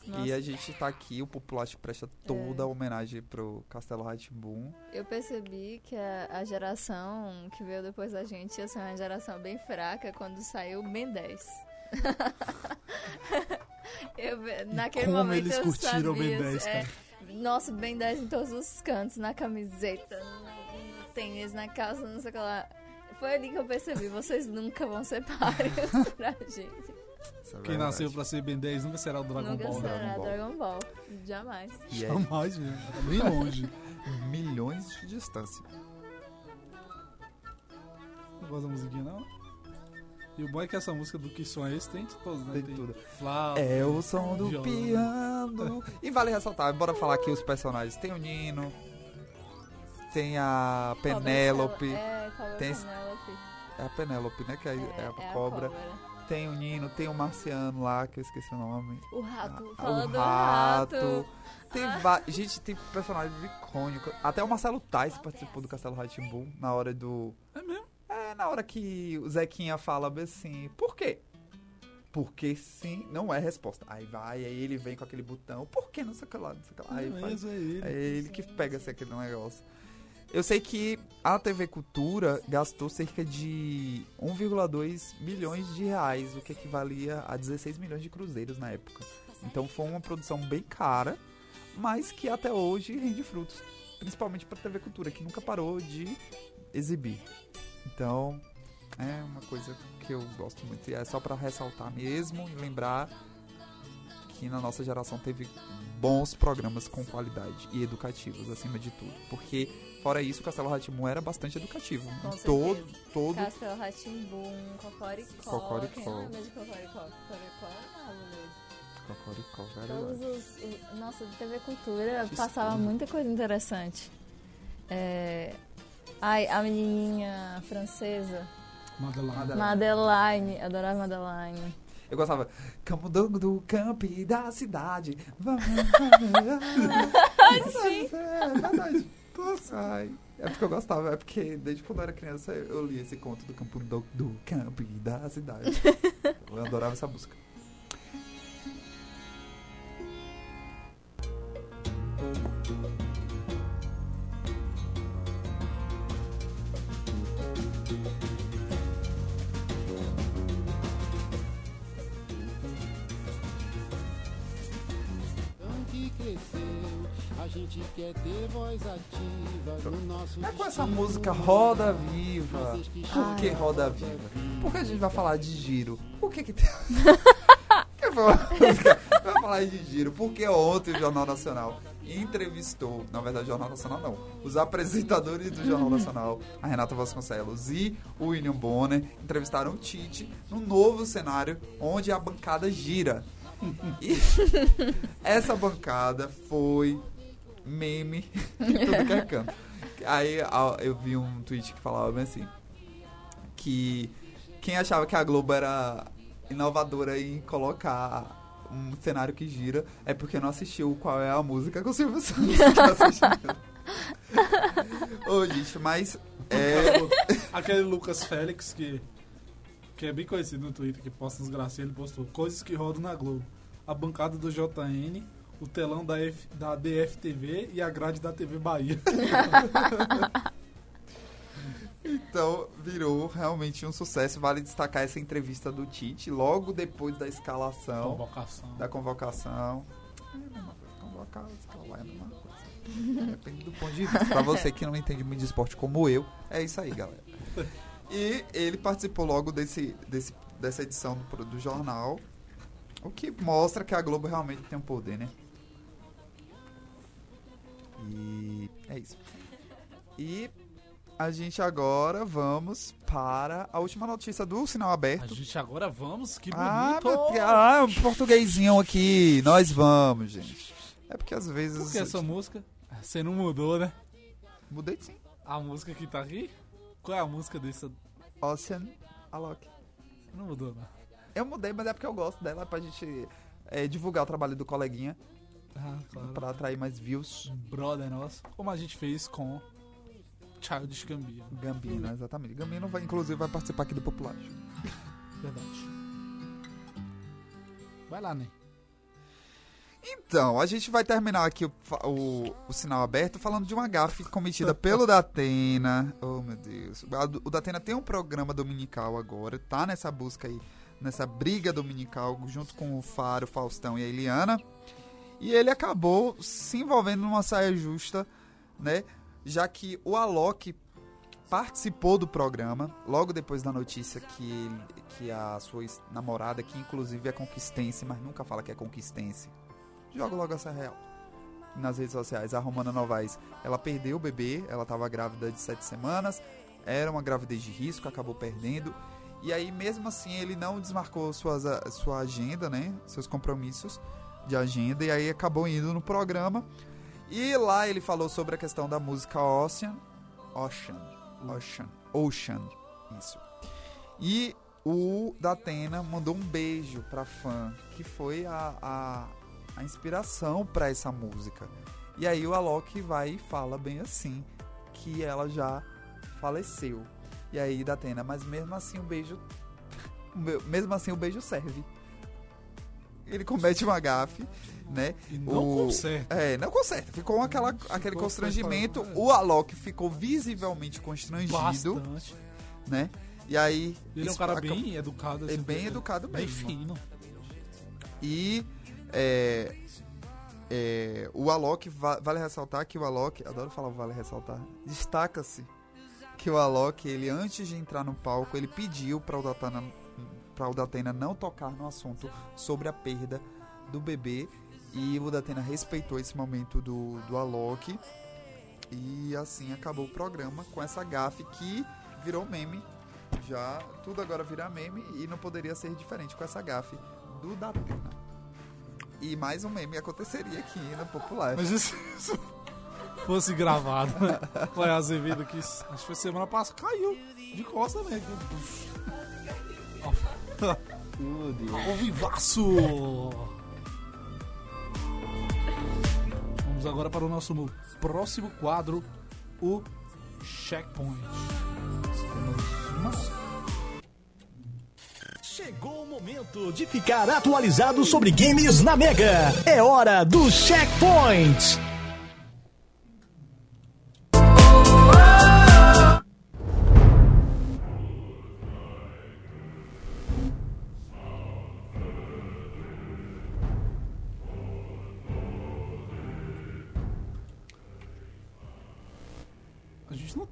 Nossa, E a gente tá aqui, o Populacho presta toda a homenagem pro Castelo Ratimbum. eu percebi que a, a geração que veio depois da gente ia ser uma geração bem fraca quando saiu o Ben 10. eu, naquele como momento eles eu curtiram o Ben sabia, 10, é. Nossa, Ben 10 em todos os cantos, na camiseta, no, no tênis, na calça, não sei o que lá. Foi ali que eu percebi, vocês nunca vão ser páreos pra gente. É Quem verdade. nasceu pra ser Ben 10 nunca será o Dragon nunca Ball. né? será Dragon Ball. Dragon Ball. Jamais. E Jamais, mesmo. Nem longe. milhões de distância. Não gosta da musiquinha, não? E o bom é que essa música do Que Som é esse tem de todos, né? Tem tudo. Flauta. É o som do violão. piano. E vale ressaltar, bora falar aqui os personagens. Tem o Nino, tem a Penélope. É, Tem Penélope. É a Penélope, né? Que é, É, é a é a cobra. cobra. Tem o Nino, tem o Marciano lá, que eu esqueci o nome. O rato. Ah, Fala o do rato. rato. Tem Ah. Gente, tem personagens icônicos. Até o Marcelo Tais participou do Castelo Ratimbum na hora do. É mesmo? É, na hora que o Zequinha fala assim, por quê? Porque sim, não é resposta. Aí vai, aí ele vem com aquele botão, por que não sei o que lá, não sei o que lá. Aí, é faz, é ele. é ele que pega assim, aquele negócio. Eu sei que a TV Cultura gastou cerca de 1,2 milhões de reais, o que equivalia a 16 milhões de cruzeiros na época. Então foi uma produção bem cara, mas que até hoje rende frutos. Principalmente pra TV Cultura, que nunca parou de exibir. Então, é uma coisa que eu gosto muito. E é só pra ressaltar mesmo e lembrar que na nossa geração teve bons programas com qualidade e educativos, acima de tudo. Porque, fora isso, o Castelo Ratimbun era bastante educativo. Com Em todo, certeza. todo. Castelo Ratimbum, Cocoricó. Cocoricó. Quem lembra de Cocoricó? Cocoricó é maravilhoso. Cocoricó, era Todos os. o- Nossa, TV Cultura X passava muita coisa interessante. É... Ai, a menininha francesa. Madeline. Madeline. Madeline. Adorava Madeline. Eu gostava. Camundongo do campo e da cidade. Vamos. Sim. É verdade. Ai. É porque eu gostava, é porque desde quando eu era criança eu li esse conto do campo do, do campo e da cidade. eu adorava essa música. Então crescer gente quer ter voz ativa no nosso É com essa música Roda Viva. Que Por que. Roda Viva? Porque a gente vai falar de giro. Por que que tem... que foi uma música? Vai falar de giro. Porque ontem o Jornal Nacional entrevistou, na verdade o Jornal Nacional não, os apresentadores do Jornal Nacional, a Renata Vasconcelos e o William Bonner, entrevistaram o Tite num novo cenário onde a bancada gira. E essa bancada foi meme em tudo que é canto. Aí eu vi um tweet que falava bem assim, que quem achava que a Globo era inovadora em colocar um cenário que gira é porque não assistiu qual é a música com o Silvio Santos. que assistiu. Ô, gente, mas é, Aquele Lucas Félix que, que é bem conhecido no Twitter, que posta uns gracinhas, ele postou coisas que rodam na Globo. A bancada do JN, o telão da, F, da DFTV e a grade da TV Bahia. então virou realmente um sucesso. Vale destacar essa entrevista do Tite logo depois da escalação. Convocação. da convocação. É a mesma coisa, convocar, escalar é a mesma coisa. Depende do ponto de vista. Pra você que não entende muito de esporte como eu, é isso aí, galera. E ele participou logo desse, desse, dessa edição do, do jornal, o que mostra que a Globo realmente tem um poder, né? E é isso. E a gente agora vamos para a última notícia do sinal A aberto. gente agora vamos, que Ah, bonito! meu Deus. ah, um portuguesinho aqui. Nós vamos, gente. É porque às vezes. Por que essa música? Você não mudou, né? Mudei sim. A música que tá aqui? Qual é a música dessa? Ocean Alok. Não mudou, não. Eu mudei, mas é porque eu gosto dela pra gente é, divulgar o trabalho do coleguinha. Ah, claro. Pra atrair mais views. Brother nosso. Como a gente fez com Childish Gambino. Gambino, exatamente. Gambino, vai, inclusive, vai participar aqui do Popular. Verdade. Vai lá, né? Então, a gente vai terminar aqui o, o, o sinal aberto falando de uma gafe cometida pelo Datena. Oh, meu Deus. O Datena tem um programa dominical agora, tá nessa busca aí, nessa briga dominical, junto com o Faro, Faustão e a Eliana. E ele acabou se envolvendo numa saia justa, né? Já que o Alok participou do programa logo depois da notícia que, ele, que a sua namorada, que inclusive é conquistense, mas nunca fala que é conquistense, joga logo essa real. Nas redes sociais, a Romana Novaes, ela perdeu o bebê, ela estava grávida de sete semanas, era uma gravidez de risco, acabou perdendo. E aí, mesmo assim, ele não desmarcou suas, sua agenda, né? Seus compromissos de agenda, e aí acabou indo no programa. E lá ele falou sobre a questão da música Ocean. Ocean. Ocean. Ocean. Isso. E o Datena mandou um beijo pra fã, que foi a, a, a inspiração pra essa música. E aí o Alok vai e fala bem assim, que ela já faleceu. E aí Datena, mas mesmo assim o beijo. Mesmo assim o beijo serve. Ele comete uma gafe, né? E não O- conserta. É, não conserta. Ficou aquela, aquele Ficou constrangimento. preparado, O Alok ficou visivelmente constrangido, Bastante. né? E aí. Ele é um cara bem educado. É assim, bem educado Bem mesmo. fino. E é, é, o Alok, va- vale ressaltar que o Alok, adoro falar vale ressaltar, destaca-se que o Alok, ele antes de entrar no palco, ele pediu para o Datena para o Datena não tocar no assunto sobre a perda do bebê e o Datena respeitou esse momento do, do Alok e assim acabou o programa com essa gafe que virou meme já tudo agora vira meme e não poderia ser diferente com essa gafe do Datena. E mais um meme aconteceria aqui no Popular. Mas se isso fosse gravado, né? Foi Azevedo que acho que foi semana passada, caiu de costa, né? Ao vivaço! Vamos agora para o nosso no- próximo quadro, o Checkpoint. Chegou o momento de ficar atualizado sobre games na Mega. É hora do Checkpoint.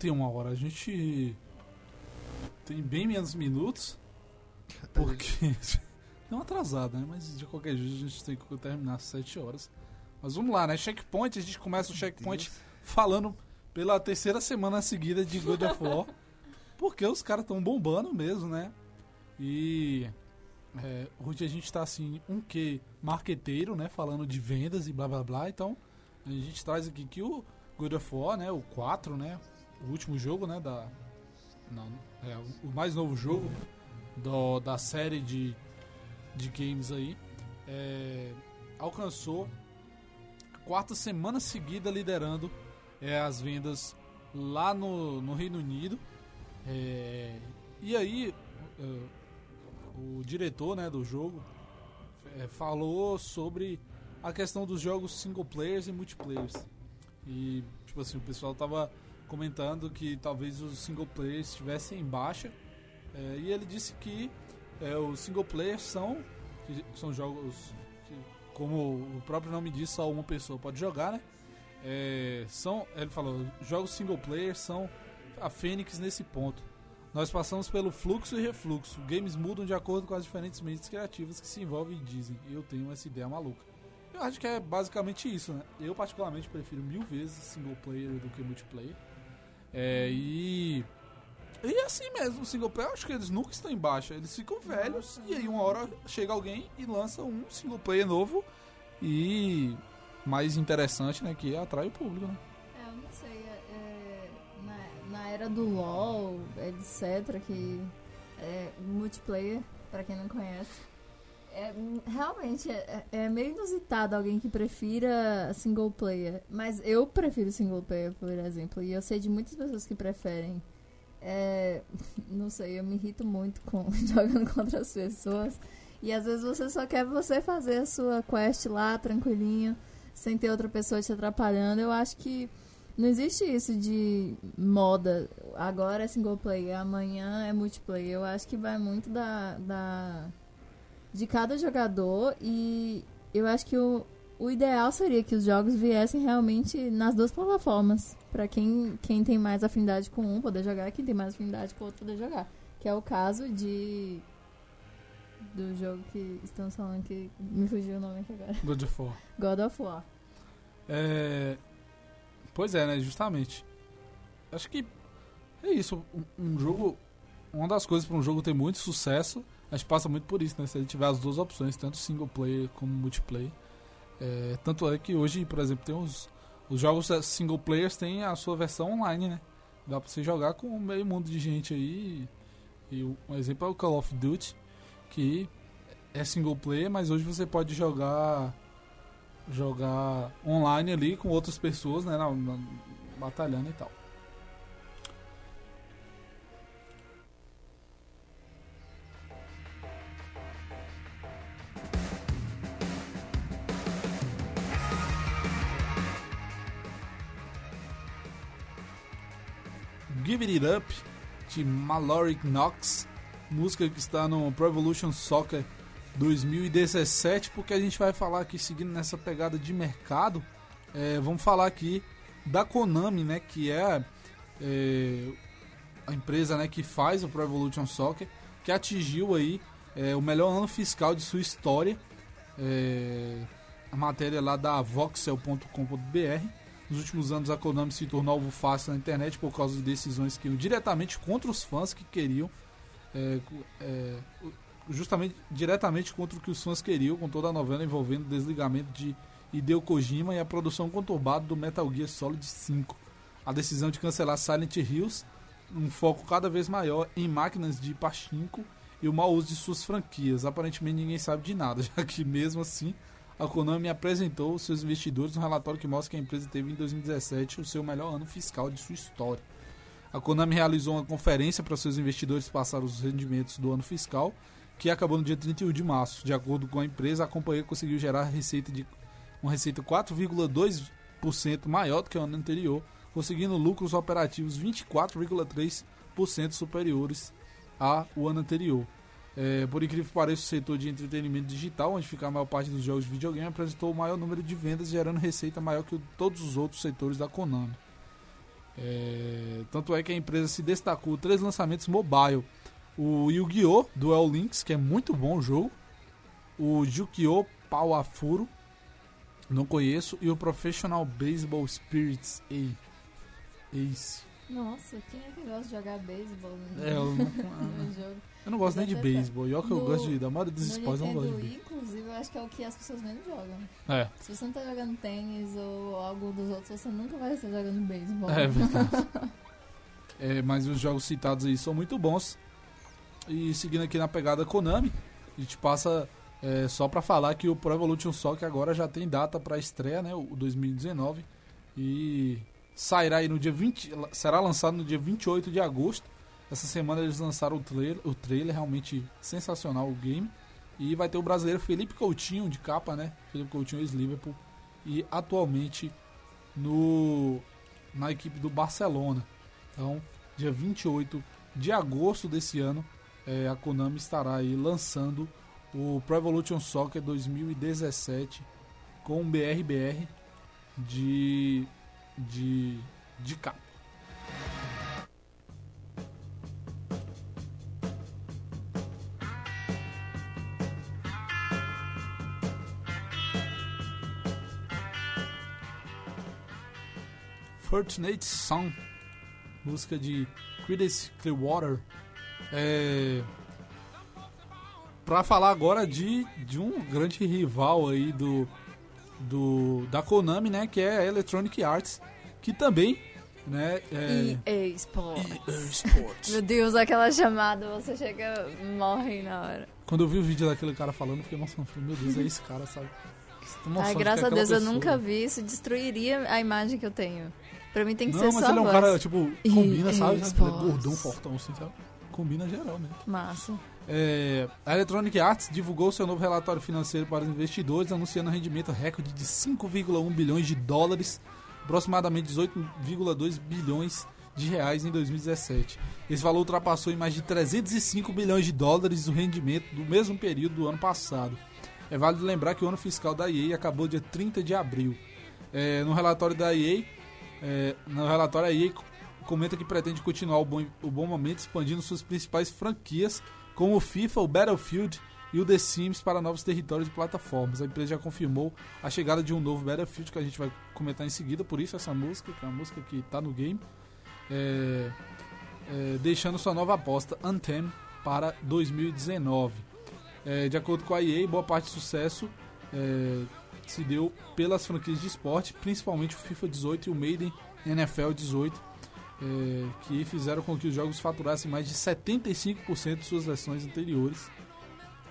Tem uma hora, a gente tem bem menos minutos, porque não atrasado, né? Mas de qualquer jeito a gente tem que terminar às 7 horas. Mas vamos lá, né? Checkpoint, a gente começa o checkpoint falando pela terceira semana seguida de God of War, porque os caras estão bombando mesmo, né? E é, hoje a gente tá assim, um que marqueteiro, né? Falando de vendas e blá blá blá. Então, a gente traz aqui que o God of War, né? O 4, né? O último jogo, né? Da, não, é, o mais novo jogo do, da série de, de games aí. é, alcançou a quarta semana seguida liderando é, as vendas lá no, no Reino Unido. É, e aí, é, o diretor né, do jogo é, falou sobre a questão dos jogos single players e multiplayers. E, tipo assim, o pessoal tava comentando que talvez os single players estivessem em baixa. É, e ele disse que é, os single players são, são jogos que, como o próprio nome diz, só uma pessoa pode jogar, né? É, são, ele falou, jogos single player são a Fênix nesse ponto. Nós passamos pelo fluxo e refluxo. Games mudam de acordo com as diferentes mentes criativas que se envolvem e dizem. Eu tenho essa ideia maluca. Eu acho que é basicamente isso, né? Eu particularmente prefiro mil vezes single player do que multiplayer. É, e. E assim mesmo, o single player, acho que eles nunca estão em baixa. Eles ficam velhos e aí uma hora chega alguém e lança um single player novo e mais interessante, né? Que atrai o público, né? É, eu não sei. é, é, na, na era do LoL, etc., que é multiplayer, pra quem não conhece, é, realmente é, é meio inusitado alguém que prefira single player. Mas eu prefiro single player, por exemplo, e eu sei de muitas pessoas que preferem. É, não sei, eu me irrito muito com jogando contra as pessoas. E às vezes você só quer você fazer a sua quest lá tranquilinho, sem ter outra pessoa te atrapalhando. Eu acho que não existe isso de moda. Agora é single player, amanhã é multiplayer. Eu acho que vai muito da, da de cada jogador e eu acho que o, o ideal seria que os jogos viessem realmente nas duas plataformas. Pra quem, quem tem mais afinidade com um poder jogar, quem tem mais afinidade com o outro poder jogar. Que é o caso de. Do jogo que estamos falando que me fugiu o nome aqui agora. God of War. God of War. É... Pois é, né? Justamente. Acho que é isso. Um, um jogo. Uma das coisas para um jogo ter muito sucesso, a gente passa muito por isso, né? Se ele tiver as duas opções, tanto single player como multiplayer. É, tanto é que hoje, por exemplo, tem os, os jogos single players têm a sua versão online, né? Dá pra você jogar com meio mundo de gente aí. E o- um exemplo é o Call of Duty, que é single player, mas hoje você pode jogar jogar online ali com outras pessoas, né, na, na- batalhando e tal. Give It Up de Mallory Knox, música que está no Pro Evolution Soccer 2017, porque a gente vai falar aqui seguindo nessa pegada de mercado, é, vamos falar aqui da Konami, né, que é, é, a empresa né, que faz o Pro Evolution Soccer, que atingiu aí é, o melhor ano fiscal de sua história. É, a matéria lá da voxel.com.br. Nos últimos anos, a Konami se tornou alvo fácil na internet por causa de decisões que iam diretamente contra os fãs que queriam. é, é, justamente diretamente contra o que os fãs queriam, com toda a novela envolvendo o desligamento de Hideo Kojima e a produção conturbada do Metal Gear Solid 5. A decisão de cancelar Silent Hills, um foco cada vez maior em máquinas de pachinko e o mau uso de suas franquias. Aparentemente ninguém sabe de nada, já que mesmo assim a Konami apresentou seus investidores um relatório que mostra que a empresa teve em 2017 o seu melhor ano fiscal de sua história. A Konami realizou uma conferência para seus investidores passar os rendimentos do ano fiscal, que acabou no dia 31 de março. De acordo com a empresa, a companhia conseguiu gerar receita de uma receita 4,2% maior do que o ano anterior, conseguindo lucros operativos 24,3% superiores ao ano anterior. É, por incrível que pareça, o setor de entretenimento digital, onde fica a maior parte dos jogos de videogame, apresentou o maior número de vendas, gerando receita maior que todos os outros setores da Konami. É, tanto é que a empresa se destacou três lançamentos mobile. O Yu-Gi-Oh! Duel Links, que é muito bom o jogo. O Yu-Gi-Oh! Pawafuro, não conheço. E o Professional Baseball Spirits. Ace. Nossa, quem é que gosta de jogar beisebol no, É, eu não, no jogo? eu não gosto nem de beisebol. E olha que eu gosto de. Da maioria dos esportes, eu não gosto de beisebol. inclusive, eu acho que é o que as pessoas menos jogam. É, Se você não tá jogando tênis ou algo dos outros, você nunca vai estar jogando beisebol. é verdade. É, mas os jogos citados aí são muito bons. E seguindo aqui na pegada Konami, a gente passa é, só pra falar que o Pro Evolution Soccer agora já tem data pra estreia, né? O 2019. E sairá aí no dia 20. Será lançado no dia 28 de agosto. Essa semana eles lançaram o trailer, o trailer realmente sensacional o game. E vai ter o brasileiro Felipe Coutinho de capa, né? Felipe Coutinho ex-Liverpool. E atualmente no na equipe do Barcelona. Então, dia 28 de agosto desse ano, eh, a Konami estará aí lançando o Pro Evolution Soccer 2017 com um BRBR de de de capa. Fortunate Son, música de Creedence Clearwater. É... Pra falar agora de, de um grande rival aí do, do da Konami, né, que é a Electronic Arts, que também, né, é... EA Sports. EA Sports. Meu Deus, aquela chamada, você chega, morre na hora. Quando eu vi o vídeo daquele cara falando, eu fiquei emocionado. Falei, meu Deus, é esse cara, sabe? Noção Ai, que graças a Deus, eu pessoa- nunca vi isso. Destruiria a imagem que eu tenho. Pra mim tem que Não, ser mas só ele é um voz. cara, tipo, combina, EA sabe? Ele é gordão, fortão, assim, sabe? Combina geral, né? Massa. É, a Electronic Arts divulgou seu novo relatório financeiro para os investidores, anunciando um rendimento recorde de 5,1 bilhões de dólares, aproximadamente 18,2 bilhões de reais em 2017. Esse valor ultrapassou em mais de 305 bilhões de dólares o rendimento do mesmo período do ano passado. É válido lembrar que o ano fiscal da EA acabou dia 30 de abril. É, no relatório da EA, é, no relatório EA comenta que pretende continuar o bom, o bom momento expandindo suas principais franquias como o FIFA, o Battlefield e o The Sims para novos territórios e plataformas. A empresa já confirmou a chegada de um novo Battlefield que a gente vai comentar em seguida, por isso essa música, que é uma música que está no game, é, é, deixando sua nova aposta Anthem para 2019. É, de acordo com a EA, boa parte do sucesso é, se deu pelas franquias de esporte, principalmente o FIFA 18 e o Maiden NFL 18, é, que fizeram com que os jogos faturassem mais de 75% de suas versões anteriores.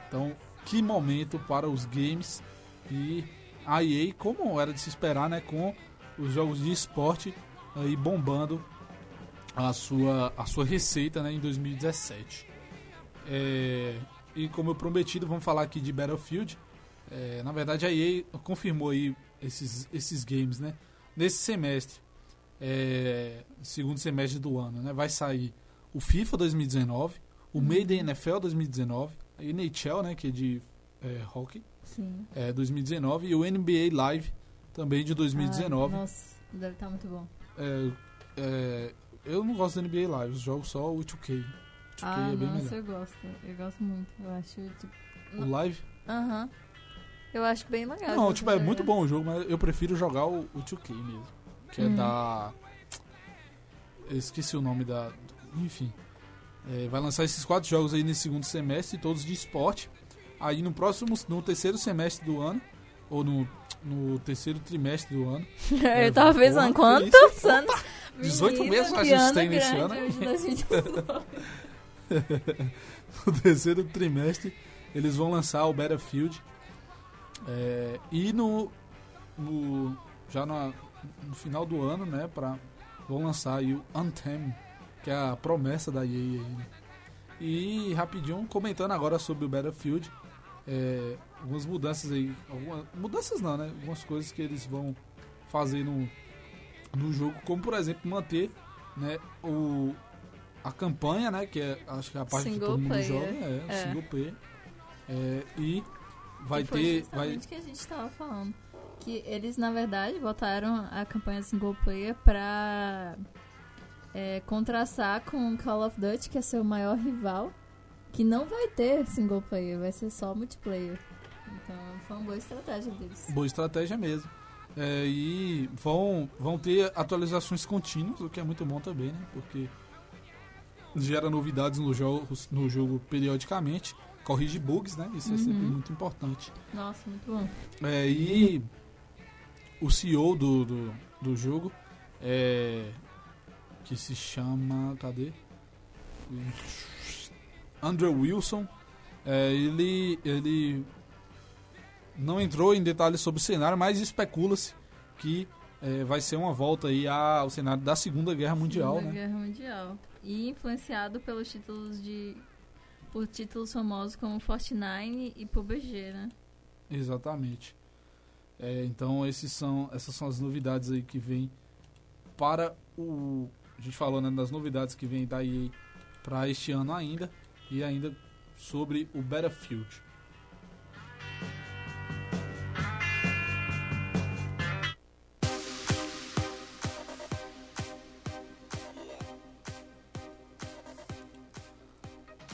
Então, que momento para os games e a EA, como era de se esperar, né, com os jogos de esporte aí bombando a sua, a sua receita né, em 2017. É, e como eu prometido, vamos falar aqui de Battlefield. É, na verdade, a EA confirmou aí esses, esses games, né? Nesse semestre, é, segundo semestre do ano, né? Vai sair o FIFA 2019, o Made in NFL 2019, a NHL, né? Que é de é, hockey, Sim. é, 2019, e o NBA Live também de 2019. Ai, nossa, deve estar muito bom. É, é, eu não gosto do NBA Live, eu jogo só o 2K. 2K Ah, é bem nossa, melhor. eu gosto. Eu gosto muito. Eu acho, tipo... O Live? Aham. Eu acho bem legal. Não, tipo, é muito jogar. bom o jogo, mas eu prefiro jogar o, o 2K mesmo. Que é Hum. da. Eu esqueci o nome da. Enfim. É, vai lançar esses quatro jogos aí nesse segundo semestre, todos de esporte. Aí no próximo, no terceiro semestre do ano, ou no, no terceiro trimestre do ano, É, eu tava porra, pensando, quantos anos? 18 Menino, meses a gente tem nesse ano. 2019. no terceiro trimestre, eles vão lançar o Battlefield. É, e no, no- já na- no final do ano, né, pra, vão lançar aí o Anthem, que é a promessa da EA aí, né? E rapidinho, comentando agora sobre o Battlefield, é, algumas mudanças aí, algumas, mudanças não, né, algumas coisas que eles vão fazer no, no jogo, como por exemplo manter, né, o, a campanha, né, que é, acho que é a parte que Single todo mundo player, joga, é, é. single player, é, e vai foi ter, vai, que a gente tava falando. Que eles, na verdade, botaram a campanha single player pra é, contrastar com Call of Duty, que é seu maior rival, que não vai ter single player, vai ser só multiplayer. Então foi uma boa estratégia deles. Boa estratégia mesmo. É, e vão, vão ter atualizações contínuas, o que é muito bom também, né? Porque gera novidades no jogo, no jogo periodicamente, corrige bugs, né? Isso é sempre Uhum. muito importante. Nossa, muito bom. É, e o CEO do, do, do jogo, é, que se chama. Cadê? Andrew Wilson. é, ele, ele não entrou em detalhes sobre o cenário, mas especula-se que é, vai ser uma volta aí ao cenário da Segunda Guerra Mundial, Segunda né? Guerra Mundial. E influenciado pelos títulos de. por títulos famosos como Fortnite e PUBG, né? Exatamente. É, então esses são, essas são as novidades aí que vem para o. A gente falou né, das novidades que vem da EA para este ano ainda. E ainda sobre o Battlefield.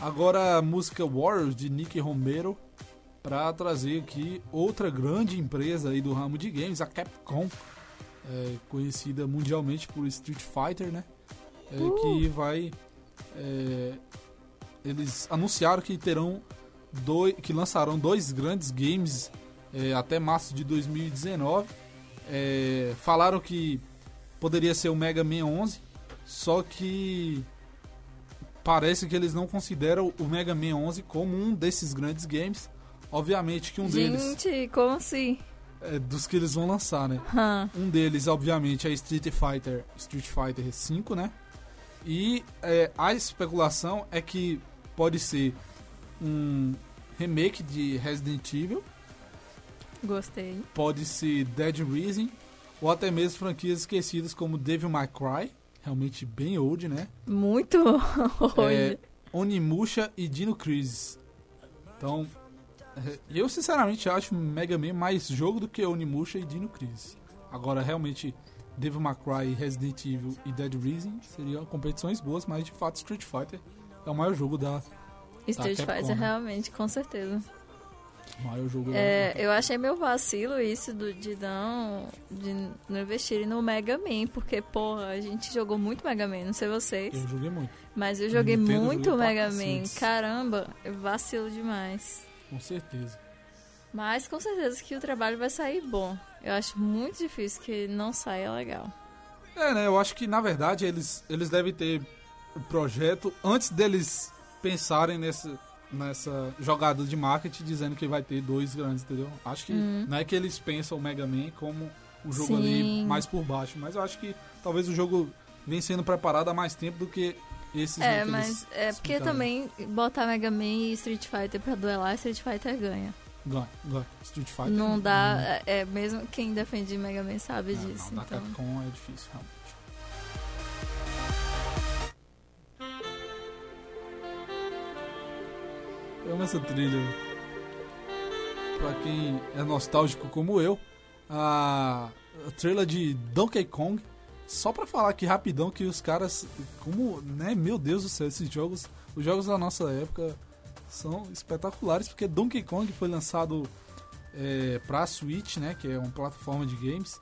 Agora a música Warriors de Nick Romero para trazer aqui outra grande empresa aí do ramo de games, a Capcom, é, conhecida mundialmente por Street Fighter, né? É, Que vai. é, eles anunciaram que terão dois, que lançarão dois grandes games é, até março de 2019. É, falaram que poderia ser o Mega Man 11, só que parece que eles não consideram o Mega Man 11 como um desses grandes games. Obviamente que um deles Gente, como assim? é dos que eles vão lançar, né? Hã. Um deles, obviamente, é Street Fighter, Street Fighter 5, né? E é, a especulação é que pode ser um remake de Resident Evil, Gostei. pode ser Dead Rising, ou até mesmo franquias esquecidas como Devil May Cry, realmente bem old, né? Muito hoje. É, Onimusha e Dino Crisis. Então, eu sinceramente acho Mega Man mais jogo do que Onimusha e Dino Crisis. Agora, realmente, Devil May Cry, Resident Evil e Dead Rising seriam competições boas, mas de fato Street Fighter é o maior jogo da Street Capcom, Fighter, né? realmente, com certeza. o maior jogo É, da eu achei meu vacilo isso do, de não, de não investirem no Mega Man, porque, porra, a gente jogou muito Mega Man, não sei vocês, eu joguei muito, mas eu joguei Nintendo, muito joguei Mega. Man. Caramba, eu vacilo demais. Com certeza. Mas com certeza que o trabalho vai sair bom. Eu acho muito difícil que não saia legal. É, né? Eu acho que na verdade eles, eles devem ter o projeto antes deles pensarem nessa, nessa jogada de marketing dizendo que vai ter dois grandes, entendeu? Acho que não é que eles pensam o Mega Man como o jogo ali Sim. mais por baixo, mas eu acho que talvez o jogo vem sendo preparado há mais tempo do que esses É, mas é porque explicaram. também botar Mega Man e Street Fighter pra duelar, Street Fighter ganha. Ganha, ganha. Street Fighter Não dá, é, é, mesmo quem defende Mega Man sabe Não, disso. não, da então. Capcom é difícil, realmente. Eu amo essa trilha. Pra quem é nostálgico como eu, a, a trilha de Donkey Kong. Só pra falar aqui rapidão que os caras, como, né, meu Deus do céu, esses jogos, os jogos da nossa época são espetaculares, porque Donkey Kong foi lançado é, pra Switch, né, que é uma plataforma de games.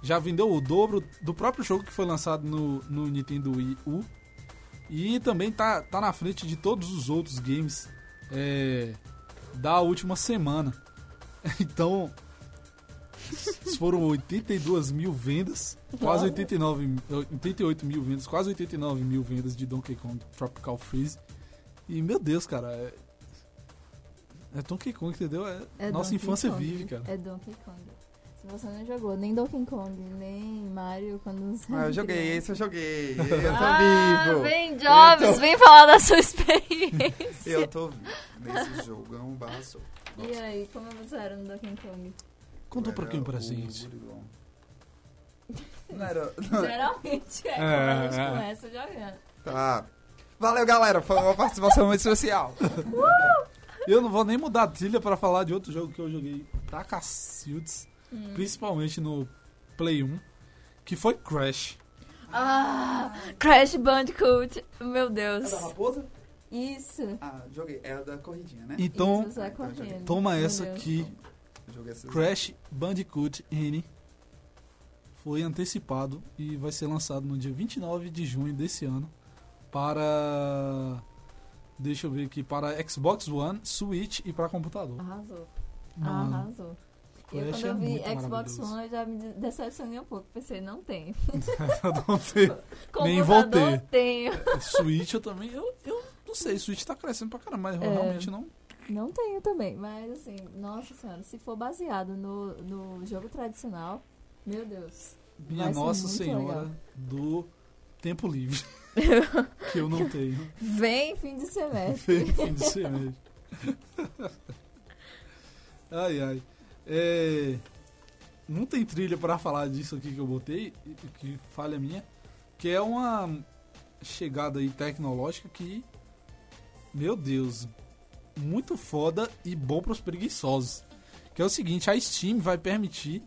Já vendeu o dobro do próprio jogo que foi lançado no, no Nintendo Wii U. E também tá, tá na frente de todos os outros games é, da última semana. Então, foram 82 mil vendas, quase 89, mi- 88 mil vendas, quase 89 mil vendas de Donkey Kong Tropical Freeze. E, meu Deus, cara, é, é Donkey Kong, entendeu? É, É nossa Donkey infância Kong. vive, cara. É Donkey Kong. Se você não jogou nem Donkey Kong, nem Mario quando você Ah, eu joguei, criança. esse eu joguei. Eu tô Ah, vivo. vem Jobs, tô- vem falar da sua experiência. Eu tô vivo nesse jogão baço. E aí, como você era no Donkey Kong? Conta um pouquinho pra gente. Não era... Geralmente é, É, quando a gente é. começa jogando. Tá. Valeu, galera. Foi uma participação muito especial. Eu não vou nem mudar a trilha pra falar de outro jogo que eu joguei pra cacildes, Hum. principalmente no Play 1, que foi Crash. Ah, Crash Bandicoot. Meu É Deus. da raposa? Isso. Ah, joguei. É a da corridinha, né? Então, Isso, toma Meu essa Deus. aqui. Crash Bandicoot N foi antecipado e vai ser lançado no dia 29 de junho desse ano para deixa eu ver aqui para Xbox One, Switch e para computador. Arrasou. Mano, Arrasou. Eu, Crash quando eu é vi muito Xbox. One, eu já me de- decepcionei um pouco. Pensei, não tem. não sei. Nem ter. tenho. Switch eu também, eu, eu não sei, Switch tá crescendo pra caramba, mas eu É. realmente não. Não tenho também. Mas assim, nossa senhora, se for baseado no, no jogo tradicional, meu Deus. Minha Nossa Senhora legal. do tempo livre. que eu não tenho. Vem fim de semestre. Fim de semestre. ai, ai. É, não tem trilha pra falar disso aqui que eu botei, que falha minha, que é uma chegada aí tecnológica que, meu Deus, muito foda e bom pros preguiçosos. Que é o seguinte, a Steam vai permitir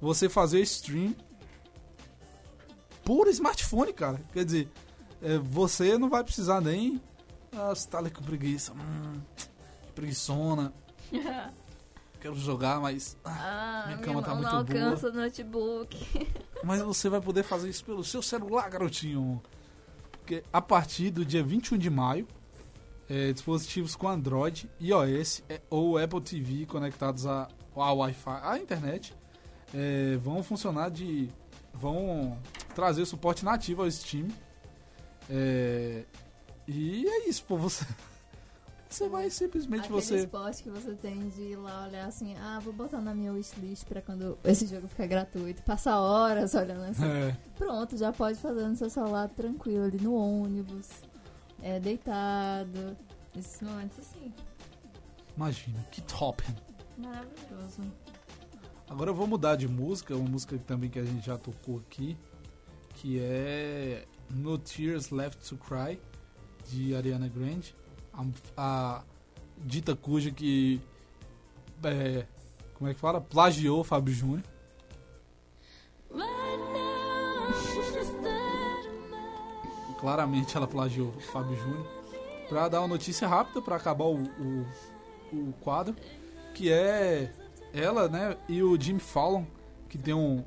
você fazer stream por smartphone, cara. Quer dizer, é, você não vai precisar nem ah, você tá ali com preguiça. Hum, preguiçona. Quero jogar, mas. Ah, Minha minha cama tá mão não muito boa. alcança o notebook. Mas você vai poder fazer isso pelo seu celular, garotinho. Porque a partir do dia 21 de maio, é, dispositivos com Android, iOS é, ou Apple TV conectados a- ao Wi-Fi, à internet, é, vão funcionar de. vão trazer suporte nativo ao Steam. É, e é isso, pô. Você, você vai simplesmente Aquele você. esporte que você tem de ir lá olhar assim, ah, vou botar na minha wishlist pra quando esse jogo ficar gratuito. Passar horas olhando assim. É, Pronto, já pode fazer no seu celular tranquilo ali no ônibus, é, deitado. Esses momentos assim. imagina, que top. Maravilhoso. Agora eu vou mudar de música, uma música que também que a gente já tocou aqui, que é No Tears Left to Cry, de Ariana Grande. A, a dita cuja que. é, como é que fala? Plagiou Fábio Júnior. Claramente ela plagiou o Fábio Júnior. Pra dar uma notícia rápida, pra acabar o, o, o quadro, que é ela, né, e o Jimmy Fallon, que tem um.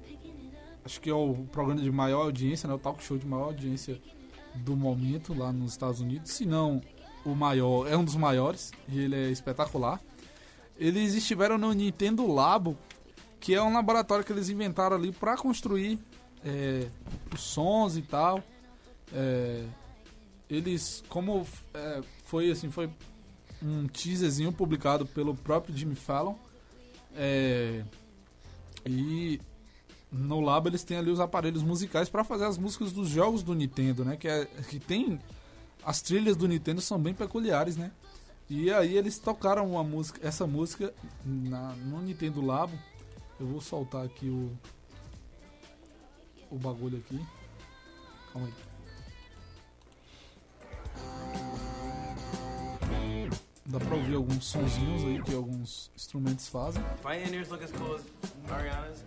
Acho que é o programa de maior audiência, né? O talk show de maior audiência do momento lá nos Estados Unidos. Se não o maior, é um dos maiores, e ele é espetacular. Eles estiveram no Nintendo Labo, que é um laboratório que eles inventaram ali para construir é, os sons e tal. É, eles, como é, foi assim, foi um teaserzinho publicado pelo próprio Jimmy Fallon. É, e no labo eles têm ali os aparelhos musicais para fazer as músicas dos jogos do Nintendo, né? Que, é, que tem as trilhas do Nintendo são bem peculiares, né? E aí eles tocaram uma música, essa música na, no Nintendo Labo. Eu vou soltar aqui o o bagulho aqui. Calma aí. Dá pra ouvir alguns sonzinhos aí que alguns instrumentos fazem. My look as cool as Ariana's.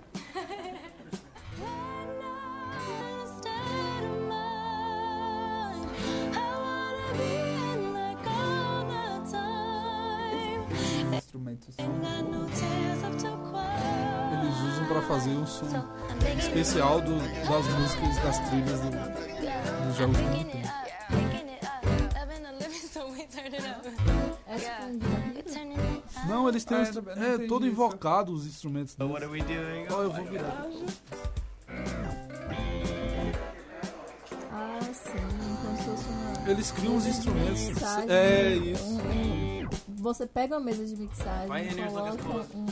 Os instrumentos. Eles usam pra fazer um som especial do- das músicas das trilhas do- dos jogos do Nintendo. Não, eles têm Ah, não é, todo isso. invocado os instrumentos So what are we doing? Ó, eu vou virar. Ah, sim, como se fosse uma. Eles criam os instrumentos. mixagem, É isso. um- um- você pega uma mesa de mixagem, coloca um,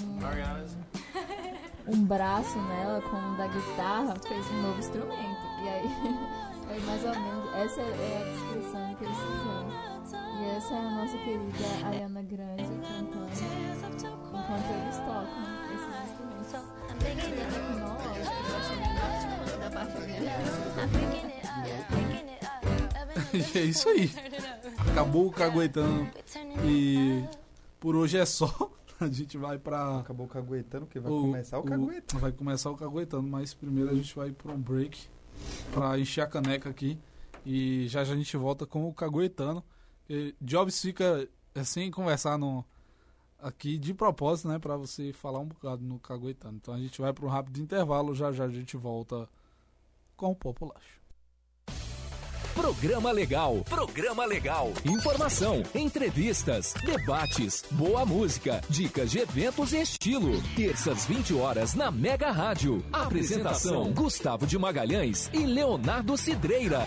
um braço nela, como o da guitarra, fez um novo instrumento. E aí, aí mais ou menos, essa é a descrição que eles fizeram. E essa é a nossa querida Ariana Grande cantando enquanto eles tocam esses instrumentos. É isso aí. Acabou o caguetando. E por hoje é só. A gente vai pra. Acabou caguetando, porque vai o- começar o caguetando. Vai começar o caguetando, mas primeiro a gente vai pra um break. pra encher a caneca aqui. E já já a gente volta com o Caguetano. E Jobs fica assim conversar no, aqui de propósito, né? Pra você falar um bocado no Caguetano. Então a gente vai para um rápido intervalo. Já já a gente volta com o Populacho. Programa Legal. Programa Legal. Informação, entrevistas, debates, boa música, dicas de eventos e estilo. Terças 20 horas na Mega Rádio. Apresentação: Gustavo de Magalhães e Leonardo Cidreira.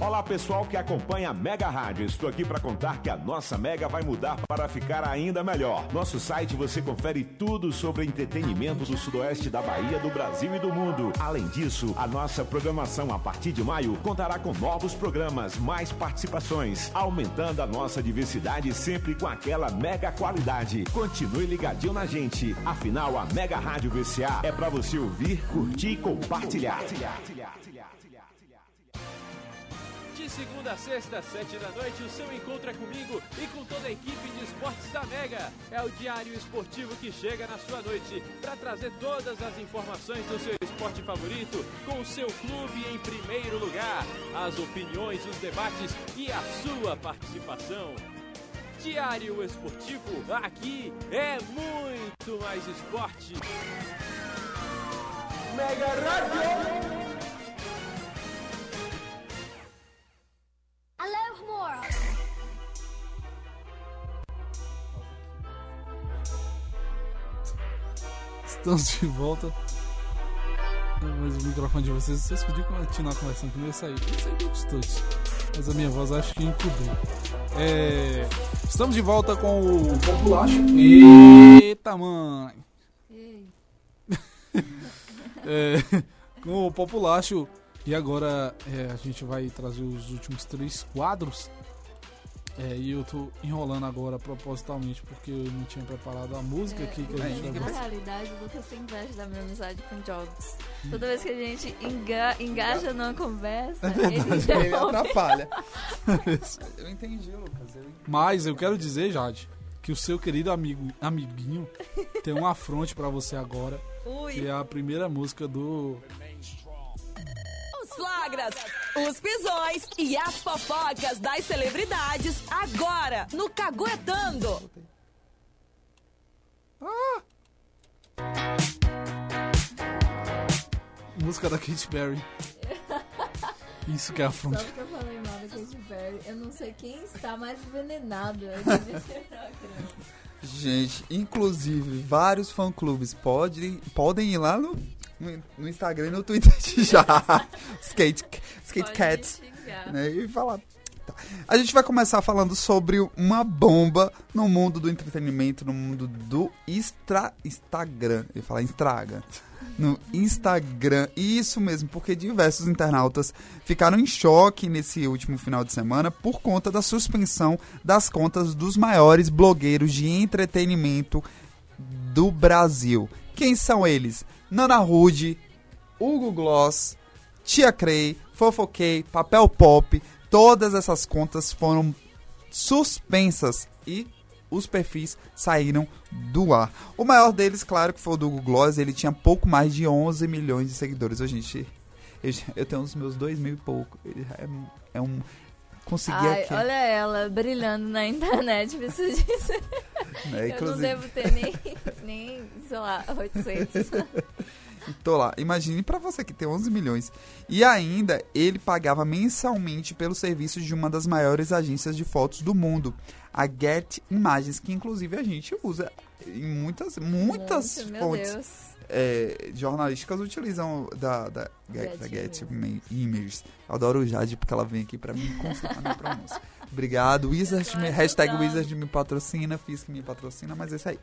Olá pessoal que acompanha a Mega Rádio. Estou aqui para contar que a nossa Mega vai mudar para ficar ainda melhor. Nosso site você confere tudo sobre entretenimento do sudoeste da Bahia, do Brasil e do mundo. Além disso, a nossa programação a partir de maio contará com novos programas, mais participações, aumentando a nossa diversidade sempre com aquela mega qualidade. Continue ligadinho na gente. Afinal, a Mega Rádio VCA é para você ouvir, curtir e compartilhar. Segunda a sexta, sete da noite, o seu encontro é comigo e com toda a equipe de esportes da Mega. É o diário esportivo que chega na sua noite para trazer todas as informações do seu esporte favorito, com o seu clube em primeiro lugar, as opiniões, os debates e a sua participação. Diário Esportivo, aqui é muito mais esporte. Mega Rádio! Alô, Mora. Estamos de volta. Mas o microfone de vocês, vocês podiam continuar conversando comigo, isso aí. Isso aí deu todos. Mas a minha voz acho que encobriu. É, estamos de volta com o Populacho. Eita, mãe! É, com o Populacho. E agora é, a gente vai trazer os últimos três quadros. É, e eu tô enrolando agora propositalmente porque eu não tinha preparado a música aqui que a gente Na vai realidade, o Lucas tem inveja da minha amizade com Jobs. Toda vez que a gente enga- engaja numa conversa, ele Ele interrompe. atrapalha. Eu entendi, Lucas. Eu entendi. Mas eu quero dizer, Jade, que o seu querido amigo, amiguinho tem um afronte pra você agora. Ui. Que é a primeira música do. Os flagras, os pisões e as fofocas das celebridades agora no Caguetando. Música da Katy Perry. Isso que é Só afronte. porque eu falei mal da Katy Perry, eu não sei quem está mais envenenado. Gente, inclusive, vários fã-clubes podem, podem ir lá no, no, no Instagram e no Twitter já. Skate, skate Pode Cats. Né, e falar. Tá. A gente vai começar falando sobre uma bomba no mundo do entretenimento, no mundo do extra, Instagram. Eu ia falar Instagram. No Instagram. Isso mesmo, porque diversos internautas ficaram em choque nesse último final de semana por conta da suspensão das contas dos maiores blogueiros de entretenimento do Brasil. Quem são eles? Nana Rude, Hugo Gloss, Tia Crey, Fofoquei, Papel Pop, todas essas contas foram suspensas e os perfis saíram do ar. O maior deles, claro, que foi o do Google Gloss, ele tinha pouco mais de 11 milhões de seguidores. Hoje, gente, eu, eu tenho os meus dois mil e pouco. Ele É, é um... Consegui Ai, aqui. olha ela brilhando na internet, preciso dizer. É, Eu não devo ter nem, nem sei lá, 800. Tô lá. Imagine pra você que tem 11 milhões. E ainda ele pagava mensalmente pelo serviço de uma das maiores agências de fotos do mundo, a Get Imagens, que inclusive a gente usa em muitas, muitas Muito, fontes é, jornalísticas utilizam da, da, Get, Get da Get Ima- Images. Eu adoro o Jade porque ela vem aqui pra me consultar pronúncia. Obrigado. Wizard, me, hashtag Wizard me patrocina, fiz que me patrocina, mas é isso aí.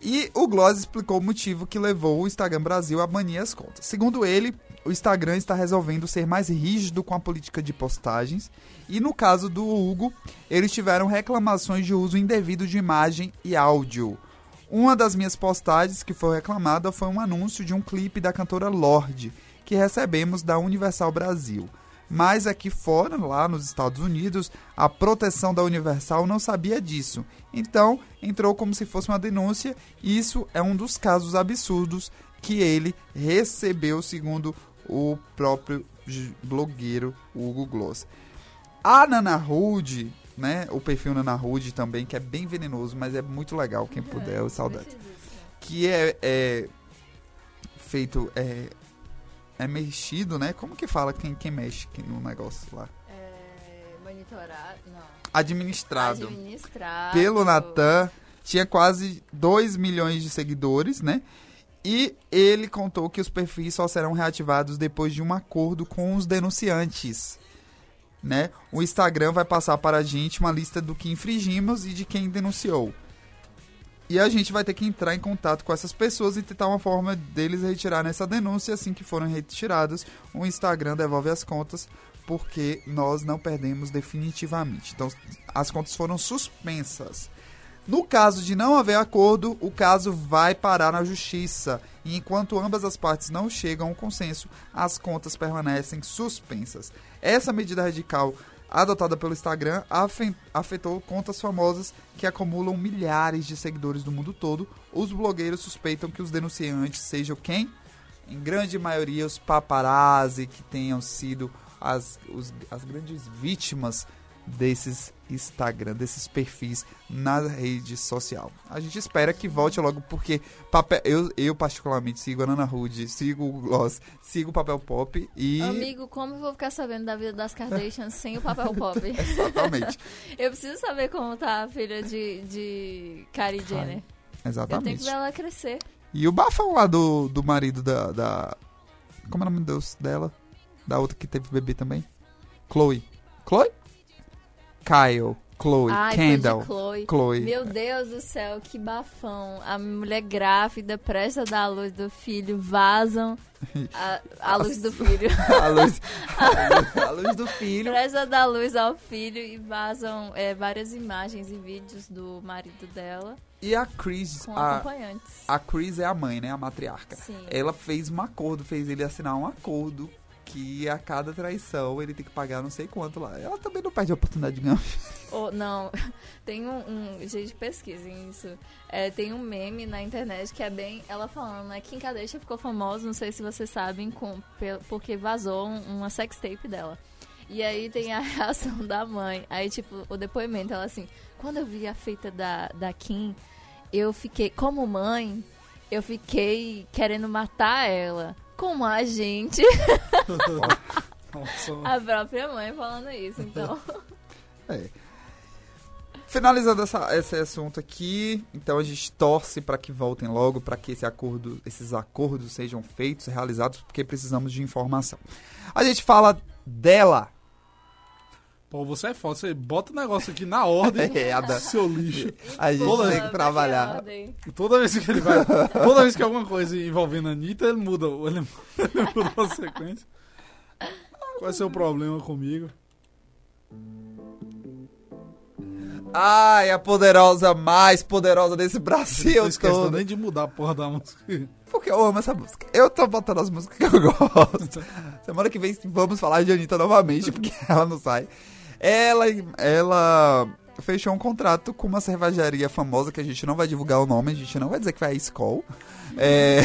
E o Gloss explicou o motivo que levou o Instagram Brasil a banir as contas. Segundo ele, o Instagram está resolvendo ser mais rígido com a política de postagens. E no caso do Hugo, eles tiveram reclamações de uso indevido de imagem e áudio. Uma das minhas postagens que foi reclamada foi um anúncio de um clipe da cantora Lorde, que recebemos da Universal Brasil. Mas aqui fora, lá nos Estados Unidos, a proteção da Universal não sabia disso. Então, entrou como se fosse uma denúncia, e isso é um dos casos absurdos que ele recebeu, segundo o próprio blogueiro Hugo Gloss. A Nana Rude, né? O perfil Nana Rude também, que é bem venenoso, mas é muito legal, quem puder, o saudade. Que é, é feito, é, é mexido, né? Como que fala quem, quem mexe no negócio lá? É, monitorar, não. Administrado. Administrado. Pelo Natan, tinha quase 2 milhões de seguidores, né? E ele contou que os perfis só serão reativados depois de um acordo com os denunciantes. Né? O Instagram vai passar para a gente uma lista do que infringimos e de quem denunciou. E a gente vai ter que entrar em contato com essas pessoas e tentar uma forma deles retirarem essa denúncia. Assim que forem retirados, o Instagram devolve as contas porque nós não perdemos definitivamente. Então, as contas foram suspensas. No caso de não haver acordo, o caso vai parar na justiça. E enquanto ambas as partes não chegam a um consenso, as contas permanecem suspensas. Essa medida radical adotada pelo Instagram afe- afetou contas famosas que acumulam milhares de seguidores do mundo todo. Os blogueiros suspeitam que os denunciantes sejam quem? Em grande maioria, os paparazzi que tenham sido as, os- as grandes vítimas desses Instagram, desses perfis na rede social. A gente espera que volte logo, porque papel, eu, eu particularmente sigo a Nana Rude, sigo o Gloss, sigo o Papel Pop e... Amigo, como eu vou ficar sabendo da vida das Kardashians sem o papel pop? Exatamente. eu preciso saber como tá a filha de, de Kylie Jenner. Eu tenho que Exatamente. ver ela crescer. E o bafão lá do, do marido da, da... Como é o nome de Deus dela? Da outra que teve bebê também? Chloe. Chloe? Kyle. Chloe. Ai, Kendall. Chloe. Chloe. Meu Deus do céu, que bafão. A mulher grávida, presta a dar a luz do filho, vazam a, a luz do filho. a, luz, a luz do filho. Presta a dar luz ao filho e vazam é, várias imagens e vídeos do marido dela E a Chris, com a, acompanhantes. a Chris é a mãe, né? A matriarca. Sim. Ela fez um acordo, fez ele assinar um acordo que a cada traição ele tem que pagar não sei quanto lá. Ela também não perde a oportunidade de ganhar. Ou, não, tem um, um. Gente, pesquisem isso. É, tem um meme na internet que é bem. Ela falando, né? Kim Kardashian ficou famosa, não sei se vocês sabem, com, porque vazou um- uma sextape dela. E aí tem a reação da mãe. Aí, tipo, o depoimento, ela assim, quando eu vi a feita da, da Kim, eu fiquei, como mãe, eu fiquei querendo matar ela. Como a gente. A própria mãe falando isso, então. É. Finalizando essa, esse assunto aqui, então a gente torce para que voltem logo, para que esse acordo, esses acordos sejam feitos, realizados, porque precisamos de informação. A gente fala dela. Pô, você é foda, você bota o negócio aqui na ordem, É, a da- seu lixo. A gente Toda tem que trabalhar. Toda vez que ele vai. Toda vez que é alguma coisa envolvendo a Anitta, ele muda. Ele, ele muda a sequência. Qual é o seu problema comigo? Ai, a poderosa mais poderosa desse Brasil Não todo. nem de mudar a porra da música. Porque eu amo essa música. Eu tô botando as músicas que eu gosto. Semana que vem vamos falar de Anitta novamente, porque ela não sai. Ela, ela fechou um contrato com uma cervejaria famosa, que a gente não vai divulgar o nome, a gente não vai dizer que vai a Skol. É,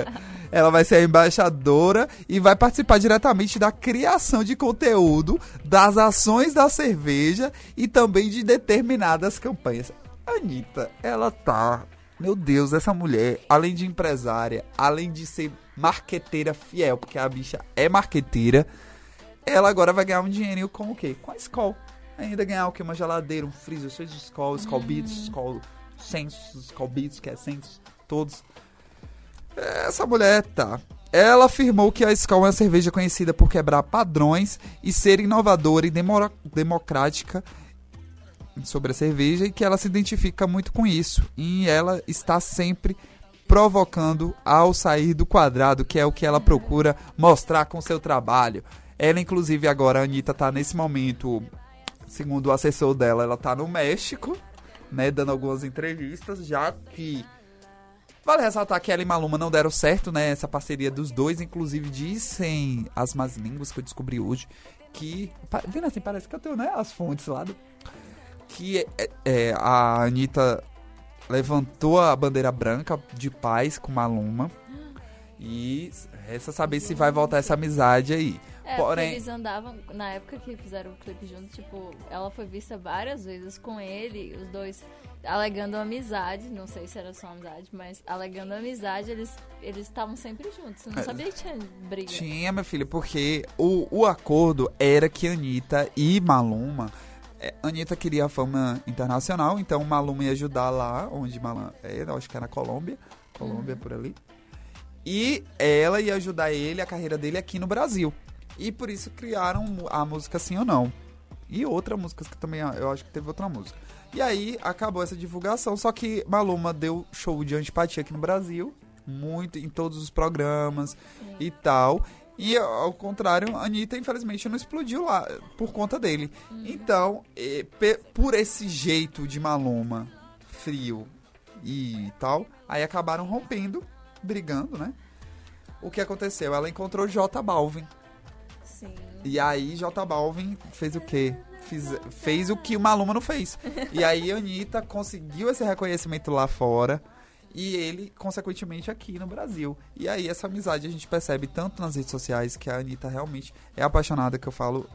ela vai ser a embaixadora e vai participar diretamente da criação de conteúdo, das ações da cerveja e também de determinadas campanhas. Anitta, ela tá. Meu Deus, essa mulher, além de empresária, além de ser marqueteira fiel, porque a bicha é marqueteira, ela agora vai ganhar um dinheirinho com o quê? Com a Skol. Ainda ganhar o quê? Uma geladeira, um freezer, cheio de Skol, Skol Beats, Skol Sensus, Skol Beats, que é Sensus, todos. Essa mulher tá. Ela afirmou que a Skol é uma cerveja conhecida por quebrar padrões e ser inovadora e demora- democrática sobre a cerveja e que ela se identifica muito com isso. E ela está sempre provocando ao sair do quadrado, que é o que ela procura mostrar com seu trabalho. Ela, inclusive, agora, a Anitta tá nesse momento, segundo o assessor dela, ela tá no México, né, dando algumas entrevistas, já que Vale ressaltar que ela e Maluma não deram certo, né? Essa parceria dos dois, inclusive dizem as más línguas que eu descobri hoje que. Vendo assim, parece que eu tenho, né? As fontes lá do. Que é, é, a Anitta levantou a bandeira branca de paz com Maluma. E resta saber se vai voltar essa amizade aí. É, Porém, eles andavam, na época que fizeram o clipe juntos, tipo, ela foi vista várias vezes com ele, os dois alegando amizade, não sei se era só amizade, mas alegando amizade, eles eles estavam sempre juntos. Eu não É. sabia que tinha briga. Tinha, meu filho, porque o, o acordo era que Anitta e Maluma. é, Anitta queria a fama internacional, então Maluma ia ajudar lá, onde Maluma. Eu acho que era na Colômbia. Colômbia por ali. E ela ia ajudar ele, a carreira dele aqui no Brasil. E por isso criaram a música Sim ou Não. E outra música que também, eu acho que teve outra música. E aí acabou essa divulgação, só que Maluma deu show de antipatia aqui no Brasil, muito em todos os programas e tal. E ao contrário, a Anitta infelizmente não explodiu lá por conta dele. Então, eh, pe- por esse jeito de Maluma frio e tal, aí acabaram rompendo, brigando, né? O que aconteceu? Ela encontrou J Balvin. Sim. E aí J Balvin fez o quê? Fiz- fez o que o Maluma não fez. E aí a Anitta conseguiu esse reconhecimento lá fora e ele, consequentemente, aqui no Brasil. E aí essa amizade a gente percebe tanto nas redes sociais que a Anitta realmente é apaixonada, que eu falo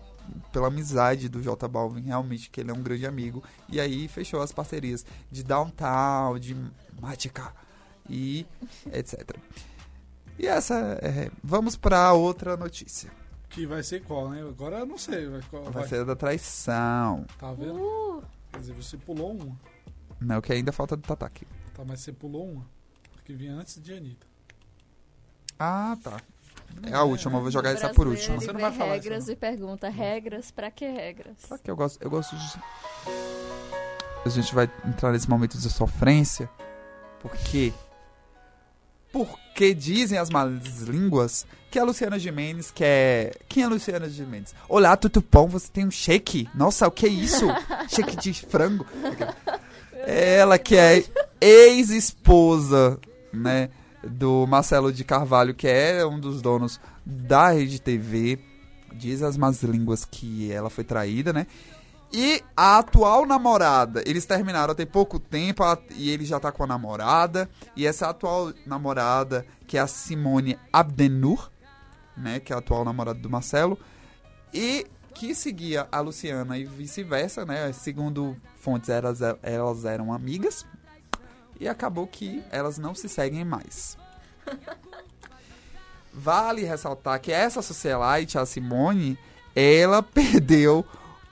pela amizade do J Balvin, realmente, que ele é um grande amigo. E aí fechou as parcerias de Downtown, de Mágica e etc. E essa é... Vamos para outra notícia. Que vai ser qual, né? Agora eu não sei. Vai, qual, Vai ser a da traição. Tá vendo? Uh, Quer dizer, você pulou uma. Não, que ainda falta do Tataki. Tá, mas você pulou uma. Que vinha antes de Anitta. Ah, tá. É a última, eu vou jogar essa por ele Você não vai falar regras isso, e pergunta, regras? Pra que regras? Só que eu gosto, eu gosto de. A gente vai entrar nesse momento de sofrência. Por quê? Porque dizem as más línguas que a Luciana Gimenez quer. Quem é a Luciana Gimenez? Olá, Tutupom, você tem um shake? Nossa, o que é isso? shake de frango? Ela que é ex-esposa, né? Do Marcelo de Carvalho, que é um dos donos da Rede TV. Diz as más línguas que ela foi traída, né? E a atual namorada, eles terminaram tem pouco tempo e ele já tá com a namorada. E essa atual namorada, que é a Simone Abdenur, né? Que é a atual namorada do Marcelo. E que seguia a Luciana e vice-versa, né? Segundo fontes, elas, elas eram amigas. E acabou que elas não se seguem mais. Vale ressaltar que essa socialite, a Simone, ela perdeu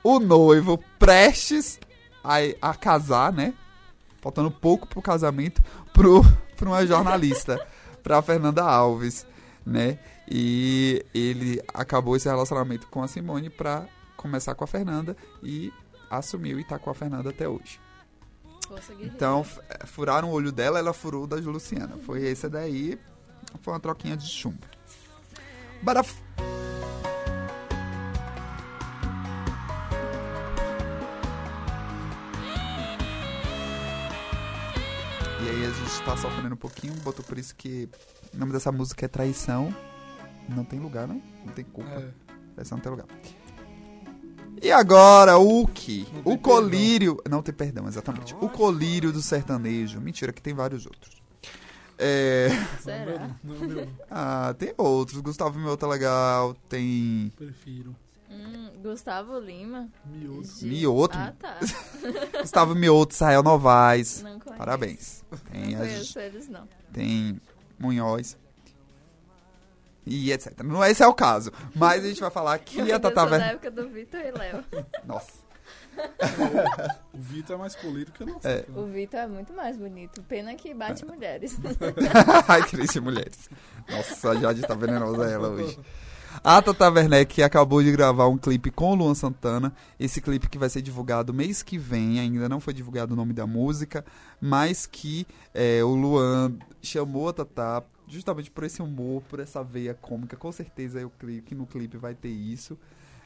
o noivo prestes a, a casar, né? Faltando pouco pro casamento, pro, pra uma jornalista, pra Fernanda Alves, né? E ele acabou esse relacionamento com a Simone pra começar com a Fernanda e assumiu e tá com a Fernanda até hoje. Então, furaram o olho dela, ela furou o da Luciana. Foi esse daí, foi uma troquinha de chumbo. Bora... aí a gente tá sofrendo um pouquinho, botou por isso que o nome dessa música é Traição. Não tem lugar, né? Não tem culpa. É. Traição não tem lugar. E agora, o que? O colírio. Não tem perdão, exatamente. O colírio do sertanejo. Mentira, que tem vários outros. É. Será? Não, não, meu, Ah, tem outros. Gustavo Mioto é legal. Tem. prefiro. Hum, Gustavo Lima. Mioto. de- Mioto? Ah, tá. Gustavo Mioto, Israel Novaes. Não conheço. Parabéns. Tem, Não conheço eles, não. tem Munhoz. E etc. Não esse é o caso. Mas a gente vai falar que Eu a Tata da Ver... época do Vitor e Léo. Nossa. O Vitor é mais polido que eu não sei. É. O Vitor é muito mais bonito. Pena que bate mulheres. Ai, triste mulheres. Nossa, a Jade tá venenosa ela hoje. A Tata Werneck acabou de gravar um clipe com o Luan Santana. Esse clipe que vai ser divulgado mês que vem, ainda não foi divulgado o nome da música, mas que é, o Luan chamou a Tata justamente por esse humor, por essa veia cômica. Com certeza eu creio que no clipe vai ter isso.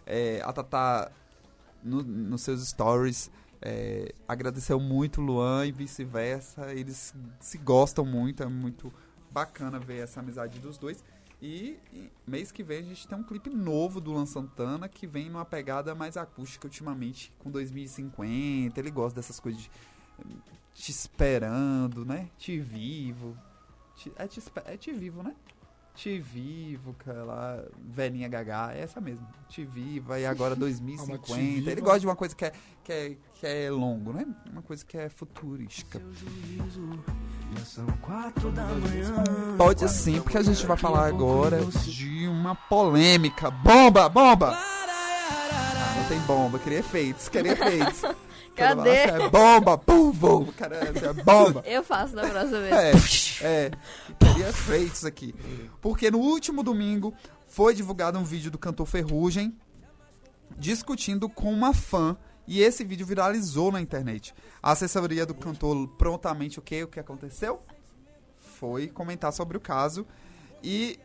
É, a Tata, no- nos seus stories, é, agradeceu muito Luan e vice-versa. Eles se gostam muito, é muito bacana ver essa amizade dos dois. E, mês que vem a gente tem um clipe novo do Luan Santana que vem numa pegada mais acústica ultimamente, com 2050. Ele gosta dessas coisas de te esperando, né? Te vivo. Te- é, te, é te vivo, né? Te Vivo, lá, Velhinha Gagá, é essa mesmo. Te Viva e agora 2050. Te Viva. Ele gosta de uma coisa que é, que é, que é longo, né? Uma coisa que é futurística. São quatro da manhã. Pode sim, porque a gente vai falar agora de uma polêmica. Bomba, bomba! Não tem bomba, queria efeitos, queria efeitos. Cadê? Nossa, é bomba, pum, bomba, caramba, é bomba. Eu faço da próxima vez. É, é, queria efeitos aqui. Porque no último domingo foi divulgado um vídeo do cantor Ferrugem discutindo com uma fã e esse vídeo viralizou na internet. A assessoria do cantor prontamente o que o que aconteceu? Foi comentar sobre o caso e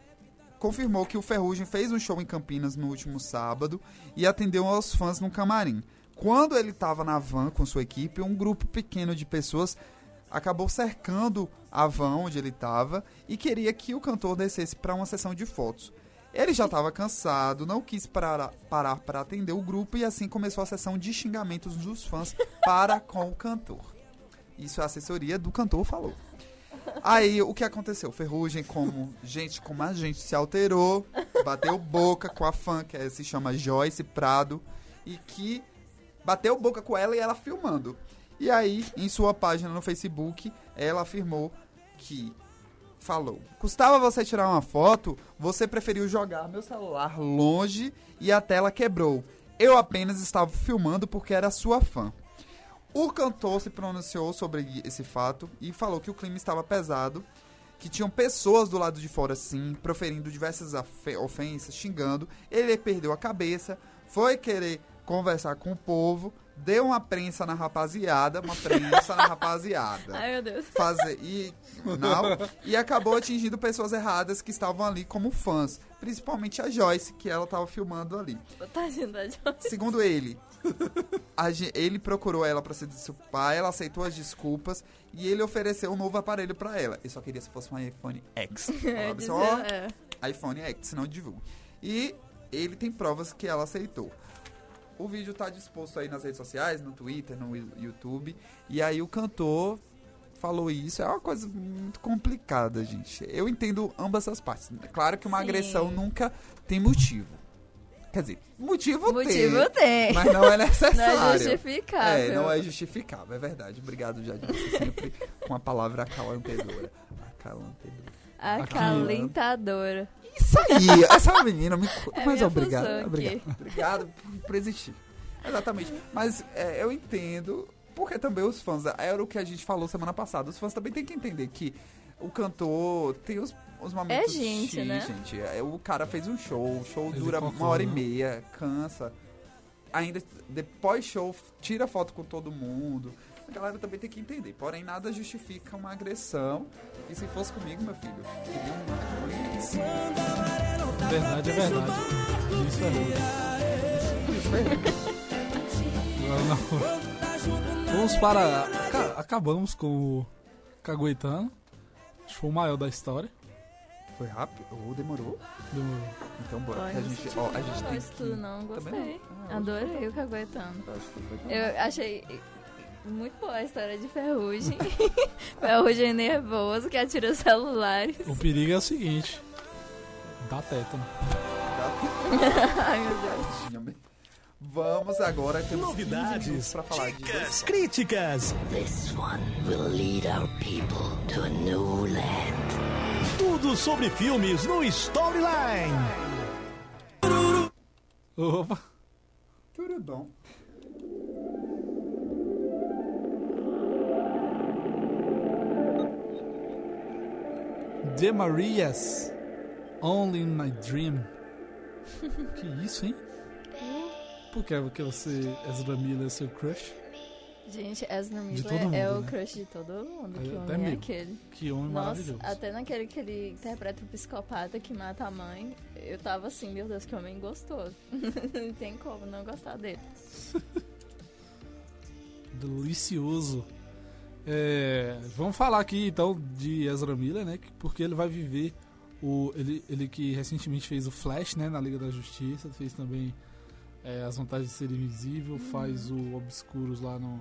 confirmou que o Ferrugem fez um show em Campinas no último sábado e atendeu aos fãs no camarim. Quando ele estava na van com sua equipe, um grupo pequeno de pessoas acabou cercando a van onde ele estava e queria que o cantor descesse para uma sessão de fotos. Ele já estava cansado, não quis parar para atender o grupo e assim começou a sessão de xingamentos dos fãs para com o cantor. Isso a assessoria do cantor falou. Aí o que aconteceu? Ferrugem, como gente como a gente, se alterou, bateu boca com a fã que é- se chama Joyce Prado e que bateu boca com ela e ela filmando. E aí, em sua página no Facebook, ela afirmou que falou: Custava você tirar uma foto, você preferiu jogar meu celular longe e a tela quebrou. Eu apenas estava filmando porque era sua fã. O cantor se pronunciou sobre esse fato e falou que o clima estava pesado, que tinham pessoas do lado de fora sim, proferindo diversas ofensas, xingando. Ele perdeu a cabeça, foi querer conversar com o povo, deu uma prensa na rapaziada, uma prensa na rapaziada Ai, meu Deus. fazer e não e acabou atingindo pessoas erradas que estavam ali como fãs, principalmente a Joyce que ela estava filmando ali. Tadinho da Joyce. Segundo ele, a ele procurou ela para se desculpar, ela aceitou as desculpas e ele ofereceu um novo aparelho para ela. Ele só queria se fosse um iPhone X. É, dizer, ó, é. iPhone X, senão divulga. E ele tem provas que ela aceitou. O vídeo tá disposto aí nas redes sociais, no Twitter, no YouTube. E aí o cantor falou isso. É uma coisa muito complicada, gente. Eu entendo ambas as partes. Claro que uma Sim. agressão nunca tem motivo. Quer dizer, motivo, Motivo tem. Mas não é necessário. Não é justificável. É, não é justificável, é verdade. Obrigado, Jade. Você sempre com a palavra acalantadora. Acalantadora. Acalentadora. Isso aí, essa menina me. É mas obrigado. Obrigado, obrigado por, por existir. Exatamente. Mas é, eu entendo, porque também os fãs. Era o que a gente falou semana passada. Os fãs também têm que entender que o cantor tem os, os momentos. É gente, X, né? gente. É, O cara fez um show, o show Ele dura uma hora e né? meia, cansa. Ainda depois show, tira foto com todo mundo. A galera também tem que entender. Porém, nada justifica uma agressão. E se fosse comigo, meu filho, queria um iPhone X. Verdade é verdade. Isso é ruim. Agora não. Vamos para. aca- Acabamos com o Caguetano. Acho que foi o maior da história. Foi rápido? Ou demorou? Demorou. Então bora. A gente, ó, a gente Não tem isso que... não, gostei. Ah, Adorei o Caguetano. acho que foi bom. Eu achei muito boa a história de Ferrugem. Ferrugem nervoso que atira os celulares. O perigo é o seguinte: dá tétano. Ai, meu Deus. Vamos agora, temos 15 minutos Novidades, pra falar de dicas, críticas. This one will lead our people to a new land. Tudo sobre filmes no Storyline. Opa! Tudo bom. The Marias. Only in My Dream. que isso, hein? Por que? Porque você, Ezra Miller, é seu crush? Gente, Ezra Miller todo mundo, é o né? crush de todo mundo. Que até homem é aquele. Que homem Nossa, maravilhoso. até naquele que ele interpreta o psicopata que mata a mãe, eu tava assim, meu Deus, que homem gostoso. não tem como não gostar dele. Delicioso. É, vamos falar aqui então de Ezra Miller, né? que- Porque ele vai viver o ele, ele que recentemente fez o Flash, né, na Liga da Justiça, fez também é, as vantagens de ser invisível, faz o Obscuros lá no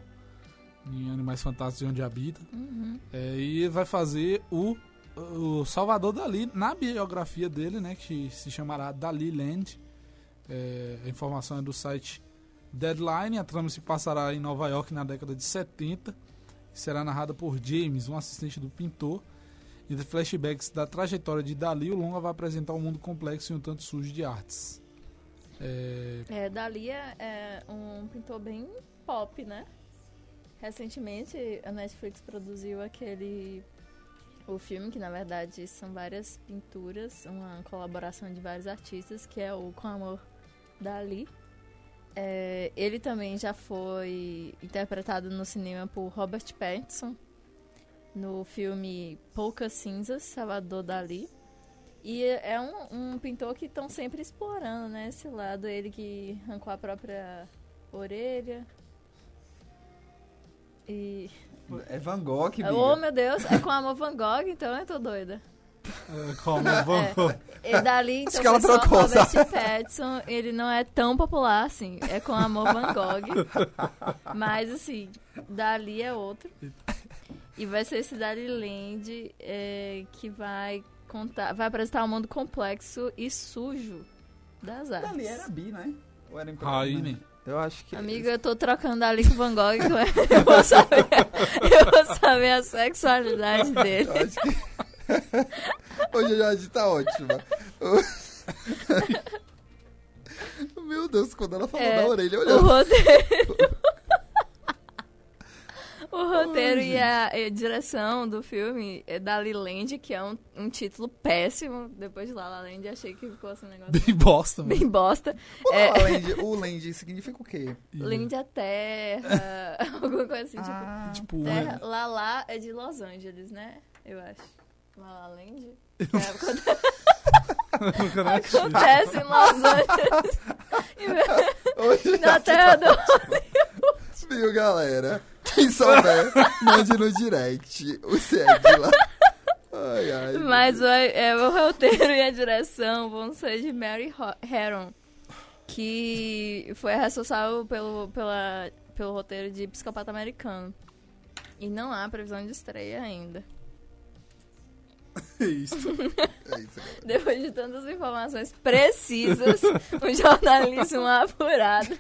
em Animais Fantásticos onde habita. Uhum. É, e vai fazer o o Salvador Dali, na biografia dele, né, que se chamará Dali Land, é, a informação é do site Deadline, a trama se passará em Nova York na década de 70, será narrada por James, um assistente do pintor, entre flashbacks da trajetória de Dali, o longa vai apresentar um mundo complexo e um tanto sujo de artes. É, É, Dali é, é um pintor bem pop, né? Recentemente a Netflix produziu aquele o filme que na verdade são várias pinturas, uma colaboração de vários artistas, que é o Com Amor Dali. É, ele também já foi interpretado no cinema por Robert Pattinson no filme Poucas Cinzas, Salvador Dali. E é um, um pintor que estão sempre explorando, né? Esse lado, ele que arrancou a própria orelha. E. É Van Gogh. Oh, meu Deus, é com amor Van Gogh, então eu tô doida. é, como vamos- E dali, Acho então, que ela o trocou, Robert sabe? Pattinson, ele não é tão popular assim. É com amor Van Gogh. Mas, assim, dali é outro. E vai ser esse Dali Land é, que vai contar, vai apresentar um mundo complexo e sujo das artes. Dali era bi, né? Ou era Raine. Eu acho que. Amiga, eu tô trocando ali com o Van Gogh. Eu vou saber, eu vou saber a sexualidade dele. Eu acho que. Hoje a Jade tá ótima. Meu Deus, quando ela falou É, da orelha, o olhou. roteiro. o roteiro e a, e a direção do filme é da Land, que é um, um título péssimo. Depois de La La Land, achei que ficou assim um negócio Bem bosta, mano. bem bosta. O, É, La Land, o Land significa o quê? Land é terra, alguma coisa assim, Ah, tipo. Tipo, Terra, La La é de Los Angeles, né? Eu acho. La La Land? É, acontece em Los Angeles. Hoje Na terra do Viu, galera? Quem souber, mande no direct. O segue lá. Ai, ai. Mas vai- é, o roteiro e a direção vão ser de Mary Harron, que foi responsável pelo, pela, pelo roteiro de Psicopata Americano. E não há previsão de estreia ainda. É isso. É isso. Depois de tantas informações precisas, um jornalismo apurado,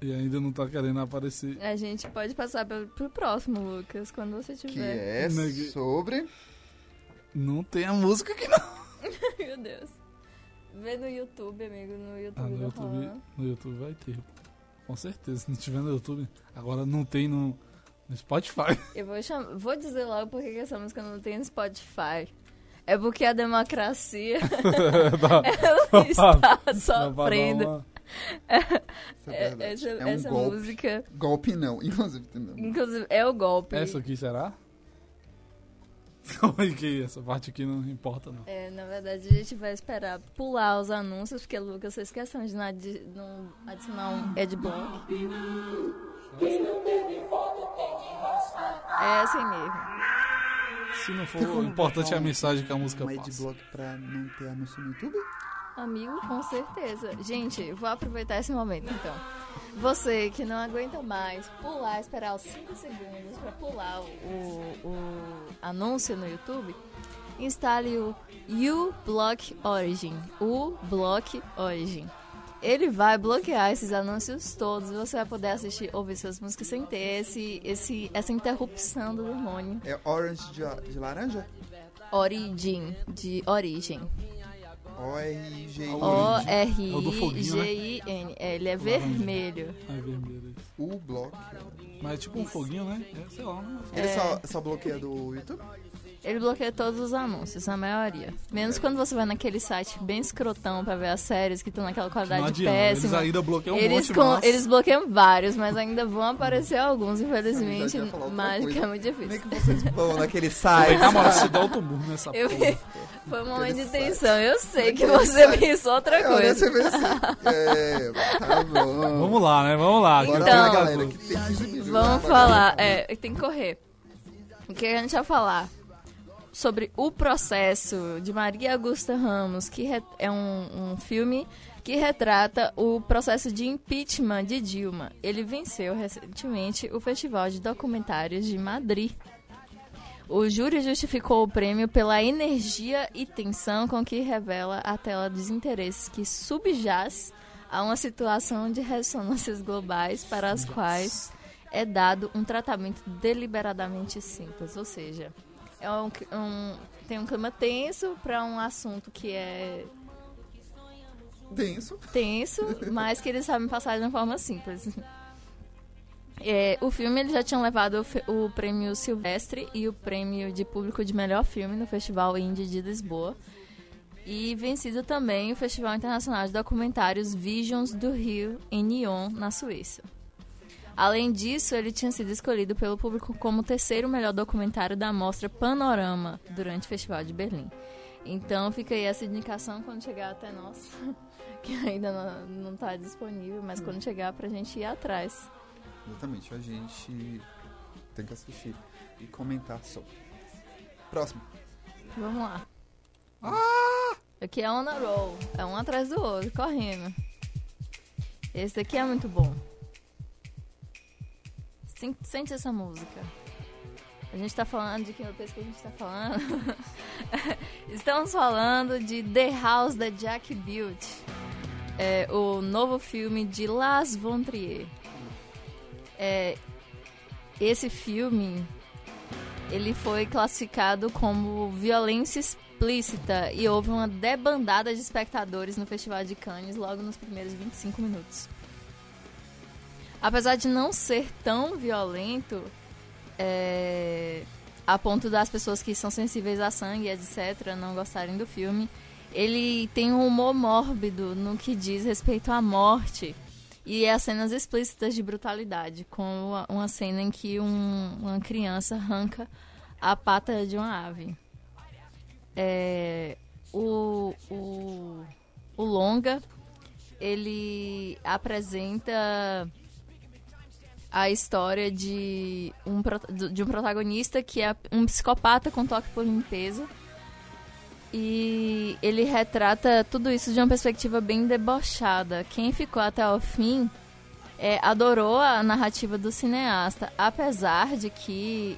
E ainda não tá querendo aparecer. a gente pode passar pro, pro próximo, Lucas, quando você Que tiver. é Negue- sobre. Não tem a música aqui não. Meu Deus. Vê no YouTube, amigo, no YouTube. Ah, no tá YouTube, no YouTube vai ter. Com certeza. Se não tiver no YouTube. Agora não tem no, no Spotify. Eu vou, cham... vou dizer logo por que que essa música não tem no Spotify. É porque a democracia Tá. ela está sofrendo. é É- verdade. essa É um essa golpe. música, Golpe não, inclusive. Não. inclusive, é o golpe. Essa aqui será? Calma aí que essa parte aqui não importa não. É, na verdade, a gente vai esperar pular os anúncios, porque, Lucas, vocês esquecem de não, não. É assim mesmo. Se não for o importante é a mensagem que a música Um passa. adblock pra não ter anúncio no YouTube? Amigo, com certeza. Gente, vou aproveitar esse momento então. Você que não aguenta mais pular, esperar os 5 segundos para pular o, o anúncio no YouTube, instale o uBlock Origin. O Block Origin. Ele vai bloquear esses anúncios todos e você vai poder assistir, ouvir suas músicas sem ter esse, esse, essa interrupção do demônio. É orange de, de laranja? Origin, de origem. O-R-I-G-I. É o do foguinho, né? O-R-I-G-I-N. É, ele é vermelho. Ai, vermelho. O block. Mas é tipo um foguinho, né? É, sei lá. Não sei. Ele É. só, só bloqueia do YouTube? Ele bloqueia todos os anúncios, a maioria. Menos quando você vai naquele site bem escrotão pra ver as séries que estão naquela Não qualidade adianta. Eles péssima. ainda bloqueiam um Eles, monte, com- mas... eles bloqueiam vários, mas ainda vão aparecer alguns, infelizmente. Mágica é muito Como é difícil. que vocês vão naquele site? Na moral, se dá autoburro nessa Eu porra. Foi um momento de tensão. Eu sei que você site. pensou outra É, olha, coisa. você assim. É, tá bom. Vamos lá, né? Vamos lá. Agora Então, aquela galera, que tem 15 minutos Vamos falar, é, tem que correr. O que a gente vai falar? Sobre o processo de Maria Augusta Ramos, que é um, um filme que retrata o processo de impeachment de Dilma. Ele venceu recentemente o Festival de Documentários de Madrid. O júri justificou o prêmio pela energia e tensão com que revela a tela dos interesses que subjaz a uma situação de ressonâncias globais para as quais é dado um tratamento deliberadamente simples. Ou seja, é um, um- tem um clima tenso para um assunto que é Denso. tenso, mas que eles sabem passar de uma forma simples. É, o filme ele já tinha levado o, o prêmio Silvestre e o prêmio de público de melhor filme no Festival Indie de Lisboa. E vencido também o Festival Internacional de Documentários Visions do Rio, em Nyon, na Suíça. Além disso, ele tinha sido escolhido pelo público como o terceiro melhor documentário da mostra Panorama durante o Festival de Berlim. Então fica aí essa indicação quando chegar até nós, que ainda não está disponível, mas quando chegar pra gente ir atrás. Exatamente, a gente tem que assistir e comentar sobre. Próximo. Vamos lá. Aqui é on a roll, é um atrás do outro, correndo. Esse daqui é muito bom. Sen- Sente essa música. A gente tá falando de que eu penso que a gente tá falando. Estamos falando de The House that Jack Built. É o novo filme de Lars von Trier. É, esse filme ele foi classificado como violência explícita e houve uma debandada de espectadores no Festival de Cannes logo nos primeiros 25 minutos. Apesar de não ser tão violento, é, a ponto das pessoas que são sensíveis a sangue, etc., não gostarem do filme, ele tem um humor mórbido no que diz respeito à morte e as cenas explícitas de brutalidade, com uma, uma cena em que um- uma criança arranca a pata de uma ave. É, o, o, o longa ele apresenta a história de um, de um protagonista que é um psicopata com toque por limpeza. E ele retrata tudo isso de uma perspectiva bem debochada. Quem ficou até o fim é, adorou a narrativa do cineasta, apesar de que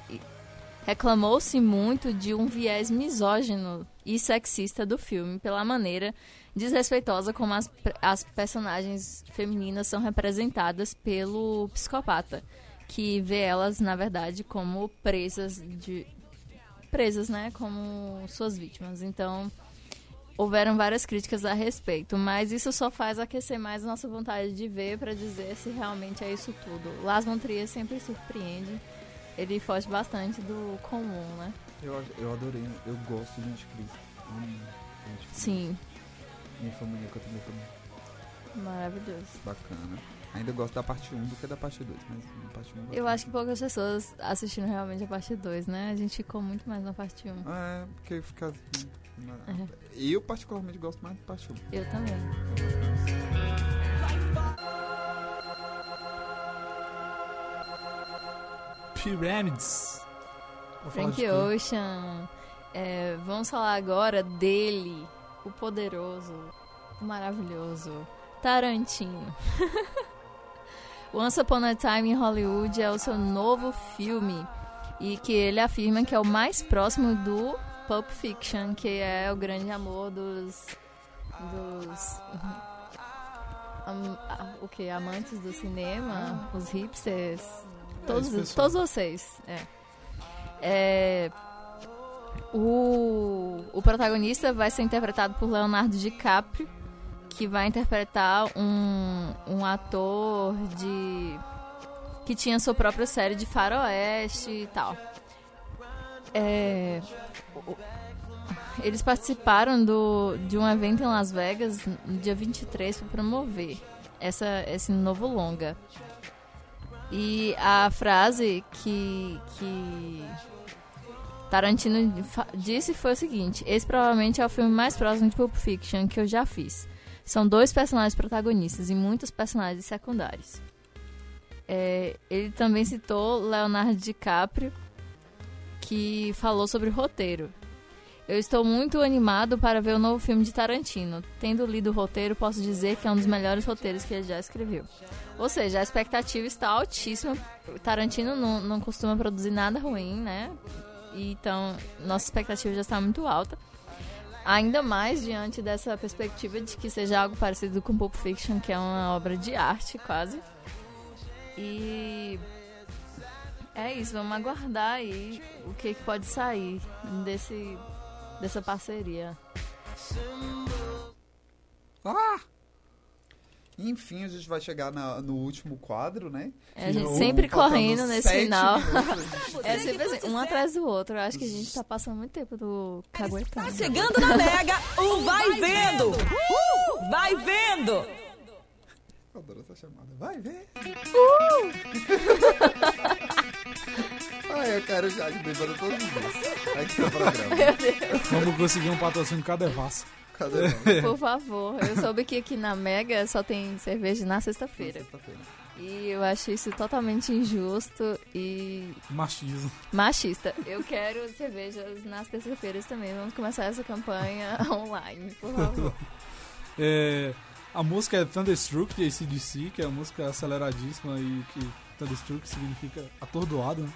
reclamou-se muito de um viés misógino e sexista do filme, pela maneira desrespeitosa como as, as personagens femininas são representadas pelo psicopata, que vê elas, na verdade, como presas de presas, né, como suas vítimas. Então, houveram várias críticas a respeito, mas isso só faz aquecer mais a nossa vontade de ver para dizer se realmente é isso tudo. Las von Trier sempre surpreende. Ele foge bastante do comum, né? Eu, eu adorei, eu gosto de Anticristo. Amo Anticristo. Sim, Minha família que eu também foi maravilhoso. bacana. Ainda gosto da parte 1 do que da parte 2, mas na parte 1 Eu acho que poucas pessoas assistiram realmente a parte 2, né? A gente ficou muito mais na parte 1. É, porque fica. É. Eu particularmente gosto mais da parte 1. Eu também. Pyramids. Frank? Ocean. É, vamos falar agora dele, o poderoso, o maravilhoso, Tarantino. Once Upon a Time in Hollywood é o seu novo filme e que ele afirma que é o mais próximo do Pulp Fiction, que é o grande amor dos dos a- o que amantes do cinema, os hipsters, todos, esse pessoal. todos vocês, é. É, o, o protagonista vai ser interpretado por Leonardo DiCaprio, que vai interpretar um, um ator de que tinha sua própria série de faroeste e tal. É, eles participaram do, de um evento em Las Vegas no dia 23 para promover essa, esse novo longa. E a frase que, que Tarantino disse foi o seguinte: Esse provavelmente é o filme mais próximo de Pulp Fiction que eu já fiz. São dois personagens protagonistas e muitos personagens secundários. É, ele também citou Leonardo DiCaprio, que falou sobre o roteiro. Eu estou muito animado para ver o novo filme de Tarantino. Tendo lido o roteiro, posso dizer que é um dos melhores roteiros que ele já escreveu. Ou seja, a expectativa está altíssima. O Tarantino não, não costuma produzir nada ruim, né? Então nossa expectativa já está muito alta. Ainda mais diante dessa perspectiva de que seja algo parecido com Pulp Fiction, que é uma obra de arte quase. E é isso, vamos aguardar aí o que, que pode sair desse, dessa parceria. Ah! Enfim, a gente vai chegar na- no último quadro, né? É, a gente No- sempre correndo nesse final. minutos. é sempre assim, um atrás do outro. Eu acho que a gente tá passando muito tempo do caguetando. Tá chegando na Mega, o Vai Vendo! Uh! Vai Vendo! Eu adoro essa chamada. Vai ver! Uh! Ai, eu quero já de bêbado todos os dias. Aqui no programa. Vamos conseguir um patrocínio cada devassa. Cadê? Por favor, eu soube que aqui na Mega só tem cerveja na sexta-feira. E eu acho isso totalmente injusto e Machismo. machista. Eu quero cervejas nas terça-feiras também. Vamos começar essa campanha online, por favor. É, a música é Thunderstruck de ACDC, que é uma música aceleradíssima e que Thunderstruck significa atordoado, né?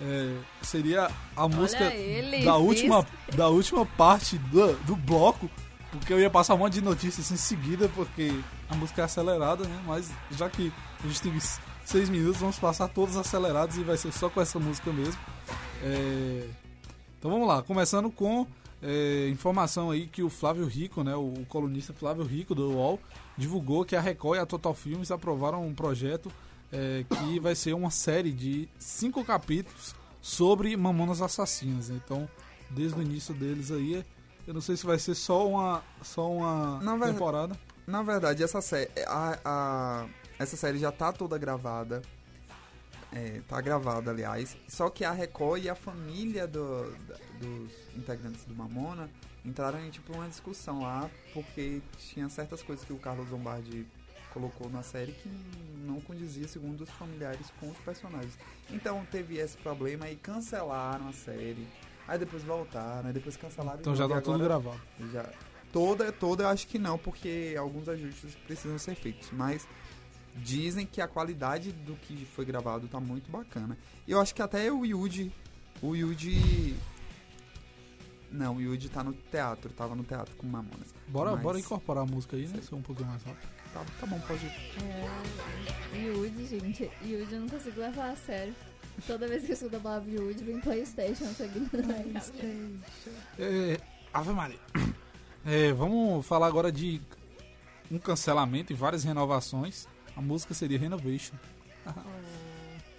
É, seria a música ele, da última, da última parte do, do bloco, porque eu ia passar um monte de notícias em seguida, porque a música é acelerada, né? Mas já que a gente tem seis minutos, vamos passar todos acelerados e vai ser só com essa música mesmo. É, então vamos lá, começando com é, informação aí que o Flávio Rico, né, o colunista Flávio Rico do UOL, divulgou que a Record e a Total Filmes aprovaram um projeto é, que vai ser uma série de cinco capítulos sobre Mamonas Assassinas. né? Então, desde o início deles aí, eu não sei se vai ser só uma, só uma Na verdade- temporada. Na verdade, essa série, a, a- essa série já tá toda gravada. É, tá gravada, aliás. Só que a Record e a família do- da- dos integrantes do Mamona entraram em tipo uma discussão lá, porque tinha certas coisas que o Carlos Lombardi colocou na série que não condizia, segundo os familiares, com os personagens. Então teve esse problema e cancelaram a série. Aí depois voltaram, aí depois cancelaram. Então já tá tudo gravado. já. Toda, toda eu acho que não, porque alguns ajustes precisam ser feitos. Mas dizem que a qualidade do que foi gravado tá muito bacana. E eu acho que até o Yuji. O Yuji. Não, o Yuji tá no teatro, tava no teatro com Mamonas. Bora, Mas- bora incorporar a música aí, né? Ser um pouquinho mais rápido. Tá, tá bom, pode. É, Yudi, gente. Yudi eu não consigo levar a sério. Toda vez que eu escuto a palavra Yudi, vem Playstation seguindo cabeça. É, Ave Maria. É, vamos falar agora de um cancelamento e várias renovações. A música seria Renovation.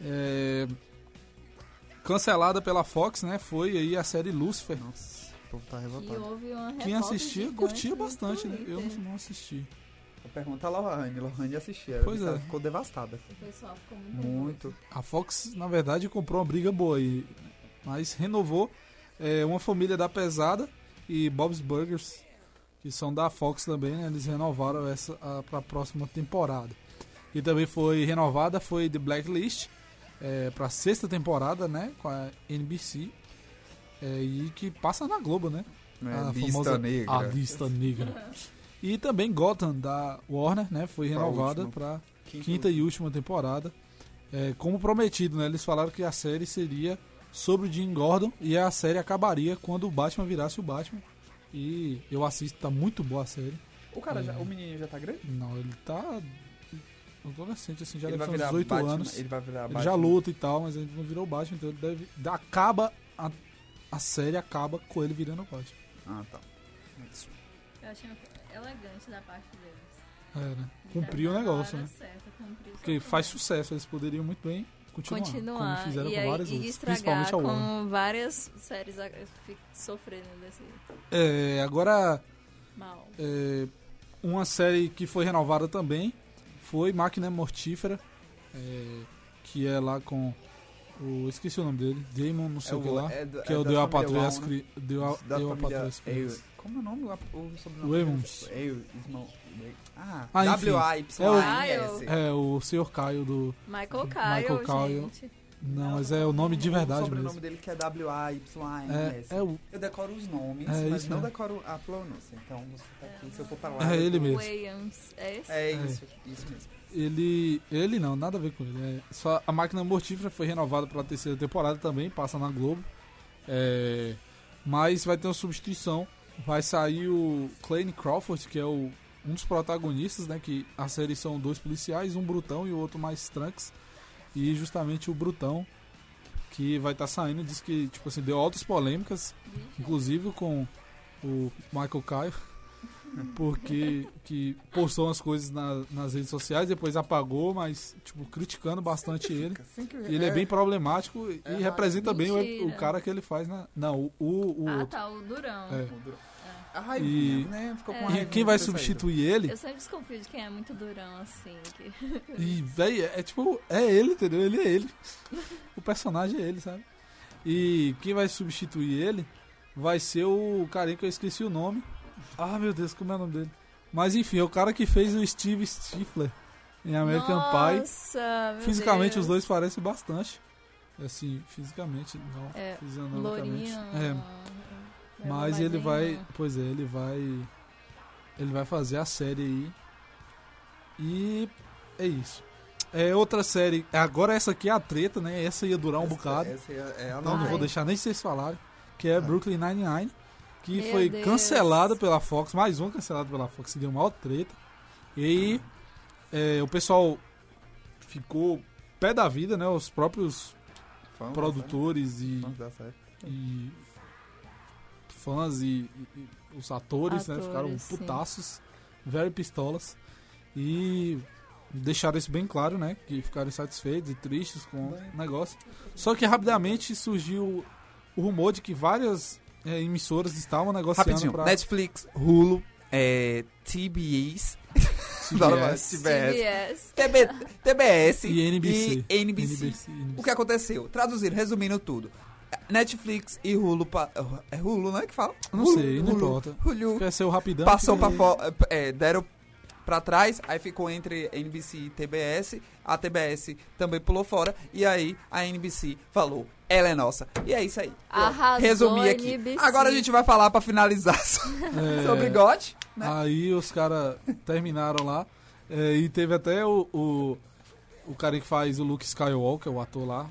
É, cancelada pela Fox, né? Foi aí a série Lucifer. Nossa, o povo tá E revoltado. houve uma Quem assistia, curtia bastante, né? Eu não, não assisti. Pergunta a Lohane. Lohane assistia. Pois ela é. Ficou devastada. O pessoal ficou muito Muito. A Fox, na verdade, comprou uma briga boa aí. Mas renovou é, uma família da pesada e Bob's Burgers, que são da Fox também, né? Eles renovaram essa para a próxima temporada. E também foi renovada foi The Blacklist é, para sexta temporada, né? Com a NBC. é, e que passa na Globo, né? É, a Lista famosa Negra. A lista negra. E também Gotham da Warner, né? Foi renovada para Quinta- quinta e última temporada. É, como prometido, né? Eles falaram que a série seria sobre o Jim Gordon e a série acabaria quando o Batman virasse o Batman. E eu assisto, tá muito boa a série. O cara, já, É. o menino já tá grande? Não, ele tá adolescente, assim, já Ele deve ter uns virar 18 Batman, anos. ele vai virar Ele Batman. já luta e tal, mas ele não virou o Batman, então ele deve. da- Acaba. A, a série acaba com ele virando o Batman. Ah, tá. Eu achei elegante da parte deles. É, né? Cumpriu o negócio, né? certa, Porque faz sucesso, eles poderiam muito bem continuar. continuar como fizeram e, com várias e outras. estragar Principalmente com várias séries sofrendo desse É, agora, mal. é, uma série que foi renovada também foi Máquina Mortífera, é, que é lá com o. Esqueci o nome dele, Damon, não sei É o que lá. é do- que é é o Deu a Patrulha né? Deu a, Patrulha. Como é o nome? lá? O sobrenome? Williams. Eu, Ismael. Ah, Ah. W-A-Y-S. É o, é o Sr. Caio do. Michael Michael Kyle, Caio. gente. Não, mas é o nome de verdade O sobrenome mesmo. dele que é W-A-Y-S. É- é o- Eu decoro os nomes, É mas isso não mesmo. decoro a pronúncia. Então, você tá aqui, se eu for pra lá... É ele mesmo. Williams, é esse? É isso, isso mesmo. Ele. Ele não, nada a ver com ele. É só a máquina mortífera foi renovada pela terceira temporada também, passa na Globo. É, mas vai ter uma substituição. Vai sair o Clayne Crawford, que é o, um dos protagonistas, né? Que a série são dois policiais, um brutão e o outro mais trunks. E justamente o brutão que vai estar saindo diz que tipo assim deu altas polêmicas, inclusive com o Michael Caio, porque que postou umas coisas na- nas redes sociais, depois apagou, mas tipo criticando bastante ele. E ele é, bem problemático e representa bem o, o cara que ele faz na não o o, o Ah, outro. tá, o Durão. É. A raivinha, E, né? Ficou com É. uma e raivinha quem vai substituir ele? Eu sempre desconfio de quem é muito durão, assim. que- E, véi, é, é tipo, é ele, entendeu? Ele é ele. O personagem é ele, sabe? E quem vai substituir ele vai ser o carinha que eu esqueci o nome. Ah, meu Deus, como é o nome dele? Mas enfim, é o cara que fez o Steve Stifler em American Pie. Nossa, meu Fisicamente Deus. os dois parecem bastante. Assim, fisicamente, não. É, fisionomicamente. lourinho. É. Mas ele vai. Pois é, ele vai. Ele vai fazer a série aí. E é isso. É outra série. Agora essa aqui é a treta, né? Essa ia durar um bocado. Essa é, a Então não vou deixar nem vocês falarem. Que é Brooklyn Nine-Nine. Que Meu foi Deus. cancelada pela Fox. Mais um cancelado pela Fox. Deu maior treta. E aí, é, o pessoal ficou pé da vida, né? Os próprios Fãs, produtores e, né? Fãs da série. e fãs e, e- e os atores, né? Atores, Ficaram sim. putaços, very pistolas. E deixaram isso bem claro, né? Que ficaram insatisfeitos e tristes com o negócio. Só que rapidamente surgiu o rumor de que várias é, emissoras estavam negociando Rapidinho, pra... Netflix, Hulu, é, TBS, Não, não, mas TBS, TBS. TB, TBS E NBC. e NBC. NBC, O que aconteceu? Traduzindo, resumindo tudo. Netflix e Hulu. pa- É Hulu, não é que fala? Não Hulu, sei, não importa. Hulu. Quer ser o rapidão? Passou fica pra fora. É, deram pra trás, aí ficou entre NBC e TBS. A TBS também pulou fora. E aí a NBC falou: ela é nossa. E é isso aí. Arrasou, Resumi aqui. NBC. Agora a gente vai falar pra finalizar É, sobre GOT. né? Aí os caras terminaram lá. é, e teve até o, o, o cara que faz o Luke Skywalker, o ator lá.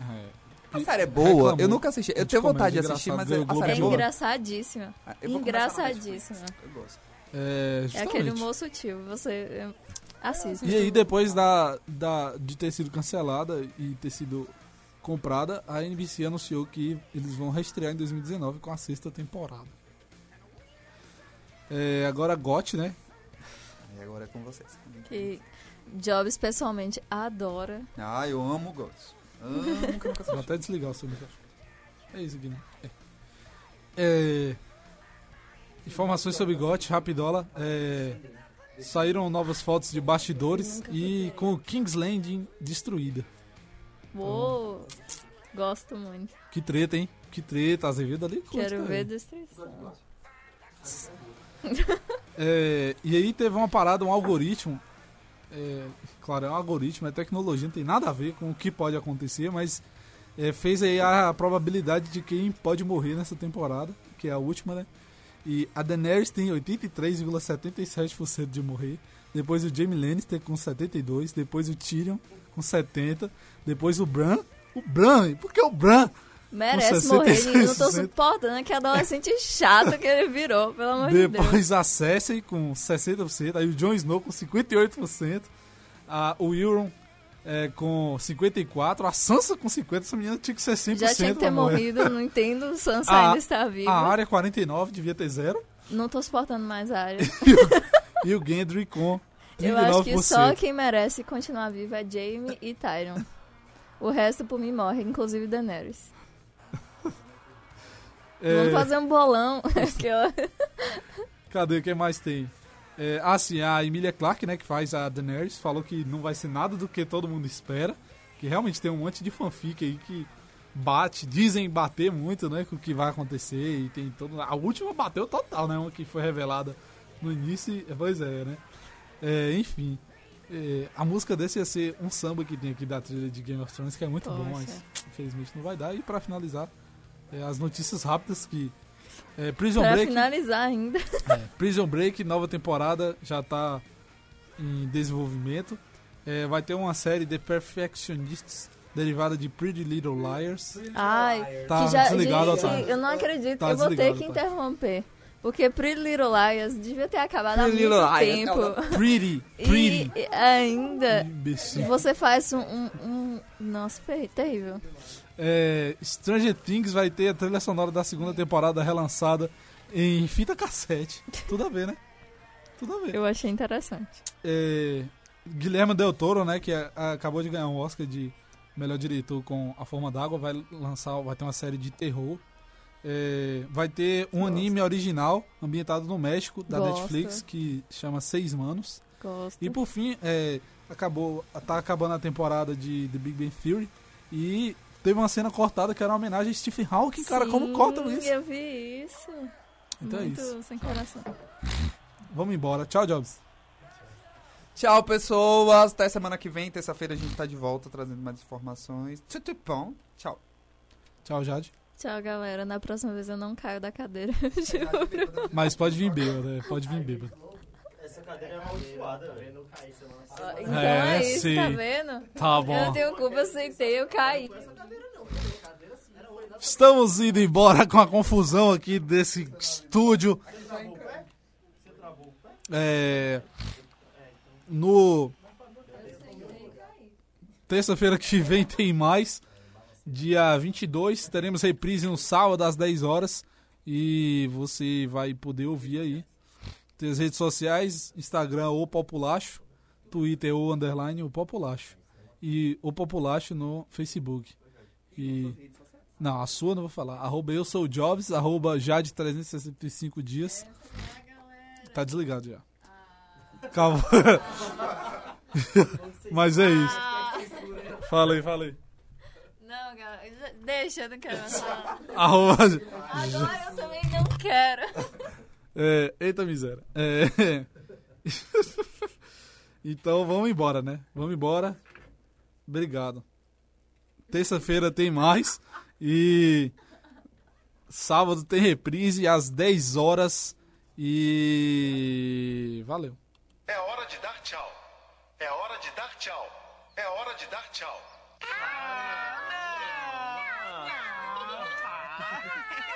É, A série é boa, reclamou. eu nunca assisti. Eu tenho vontade de assistir, mas a série é É boa. engraçadíssima. Ah. Engraçadíssima. Eu gosto. é, É aquele humor sutil. Você é, assiste. E aí, depois da, da, de ter sido cancelada e ter sido comprada, a NBC anunciou que eles vão reestrear em 2019 com a sexta temporada. É, agora GOT, né? E agora é com vocês. Que Jobs pessoalmente adora. Ah, eu amo GOT. Eu nunca Vou até desligar o seu microfone. É isso né? É. É, informações sobre GOT, rapidola. É, saíram novas fotos de bastidores e com o King's Landing destruída. Uou! Gosto muito. Que treta, hein? Que treta, Azevedo ali. curte Quero também. ver destruição. É, e aí teve uma parada, um algoritmo. é, claro, é um algoritmo, é tecnologia, não tem nada a ver com o que pode acontecer, mas é, fez aí a probabilidade de quem pode morrer nessa temporada, que é a última, né? E a Daenerys tem 83,77% de morrer. Depois o Jaime Lannister com 72%. Depois o Tyrion com 70%. Depois o Bran. O Bran, por que o Bran? Merece morrer, 66%. eu não tô suportando que adolescente chato que ele virou, pelo amor de Deus. Depois a Cersei com 60%, aí o Jon Snow com 58%, a, o Euron é, com 54%, a Sansa com 50%, essa menina tinha que ser 100% Já tinha que ter morrido, não entendo, Sansa A- ainda está viva. A área 49 devia ter zero. Não tô suportando mais a área. e o Gendry com 39%. Eu acho que só quem merece continuar vivo é Jaime e Tyrion. O resto por mim morre, inclusive Daenerys. É, Vamos fazer um bolão. Cadê? Quem mais tem? É, ah, sim, a Emilia Clarke, né, que faz a Daenerys, falou que não vai ser nada do que todo mundo espera. Que realmente tem um monte de fanfic aí que bate, dizem bater muito, né, com o que vai acontecer. E tem todo. A última bateu total, né? Uma que foi revelada no início. e- Pois é, né? É, enfim. É, a música desse ia ser um samba que tem aqui da trilha de Game of Thrones, que é muito bom, Poxa. mas infelizmente não vai dar. E pra finalizar, é, as notícias rápidas que. É, Prison pra Break. finalizar ainda. É, Prison Break, nova temporada, já tá em desenvolvimento. É, vai ter uma série The Perfectionists derivada de Pretty Little Liars. Ai, Tá que já, desligado, gente, Otávio. eu não acredito. Tá eu vou ter que interromper. Porque Pretty Little Liars devia ter acabado há Pretty muito Little Liars, tempo. Pretty, E, pretty. e ainda Imbecil. você faz um... um, um- nossa, ter- terrível. É, Stranger Things vai ter a trilha sonora da segunda temporada relançada em fita cassete. Tudo a ver, né? Tudo a ver. Eu achei interessante. É, Guilherme Del Toro, né, que a- acabou de ganhar um Oscar de melhor diretor com A Forma d'Água, vai lançar, vai ter uma série de terror. É, vai ter um anime original ambientado no México da Gosto. Netflix que chama Seis Manos. Gosto. E por fim, é, acabou, tá acabando a temporada de The Big Bang Theory e teve uma cena cortada que era uma homenagem a Stephen Hawking, cara, como Sim, cortam isso? eu vi isso. Então é Muito isso. sem coração. Vamos embora. Tchau, Jobs. Tchau, pessoas. Até semana que vem, terça-feira, a gente tá de volta trazendo mais informações. Tudo bom? Tchau. Tchau, Jade. Tchau, galera. Na próxima vez eu não caio da cadeira. juro. Mas pode vir bêbado, né? Pode vir bêbado. Cadeira é amaldiçoada, velho. Não cair semana passada. Então É, é, isso, sim. tá vendo? Tá Eu bom. não tenho culpa, eu sentei, eu caí. Estamos indo embora com a confusão aqui desse estúdio. É, no terça-feira que vem tem mais. Dia 22 teremos reprise no sábado às 10 horas e você vai poder ouvir aí. Tem as redes sociais, Instagram ou Populacho, Twitter ou underline o Populacho e o Populacho no Facebook. E não, a sua não vou falar. Arroba eu sou o Jobs, arroba Jade 365 dias. Tá desligado já. Calma. Mas é isso. Fala aí, fala aí. Não, galera, deixa, eu não quero mais falar. Arroba. Agora eu também não quero. É, eita miséria. É. então vamos embora, né? Vamos embora. Obrigado. Terça-feira tem mais. E sábado tem reprise às 10 horas. E valeu. É hora de dar tchau. É hora de dar tchau. É hora de dar tchau.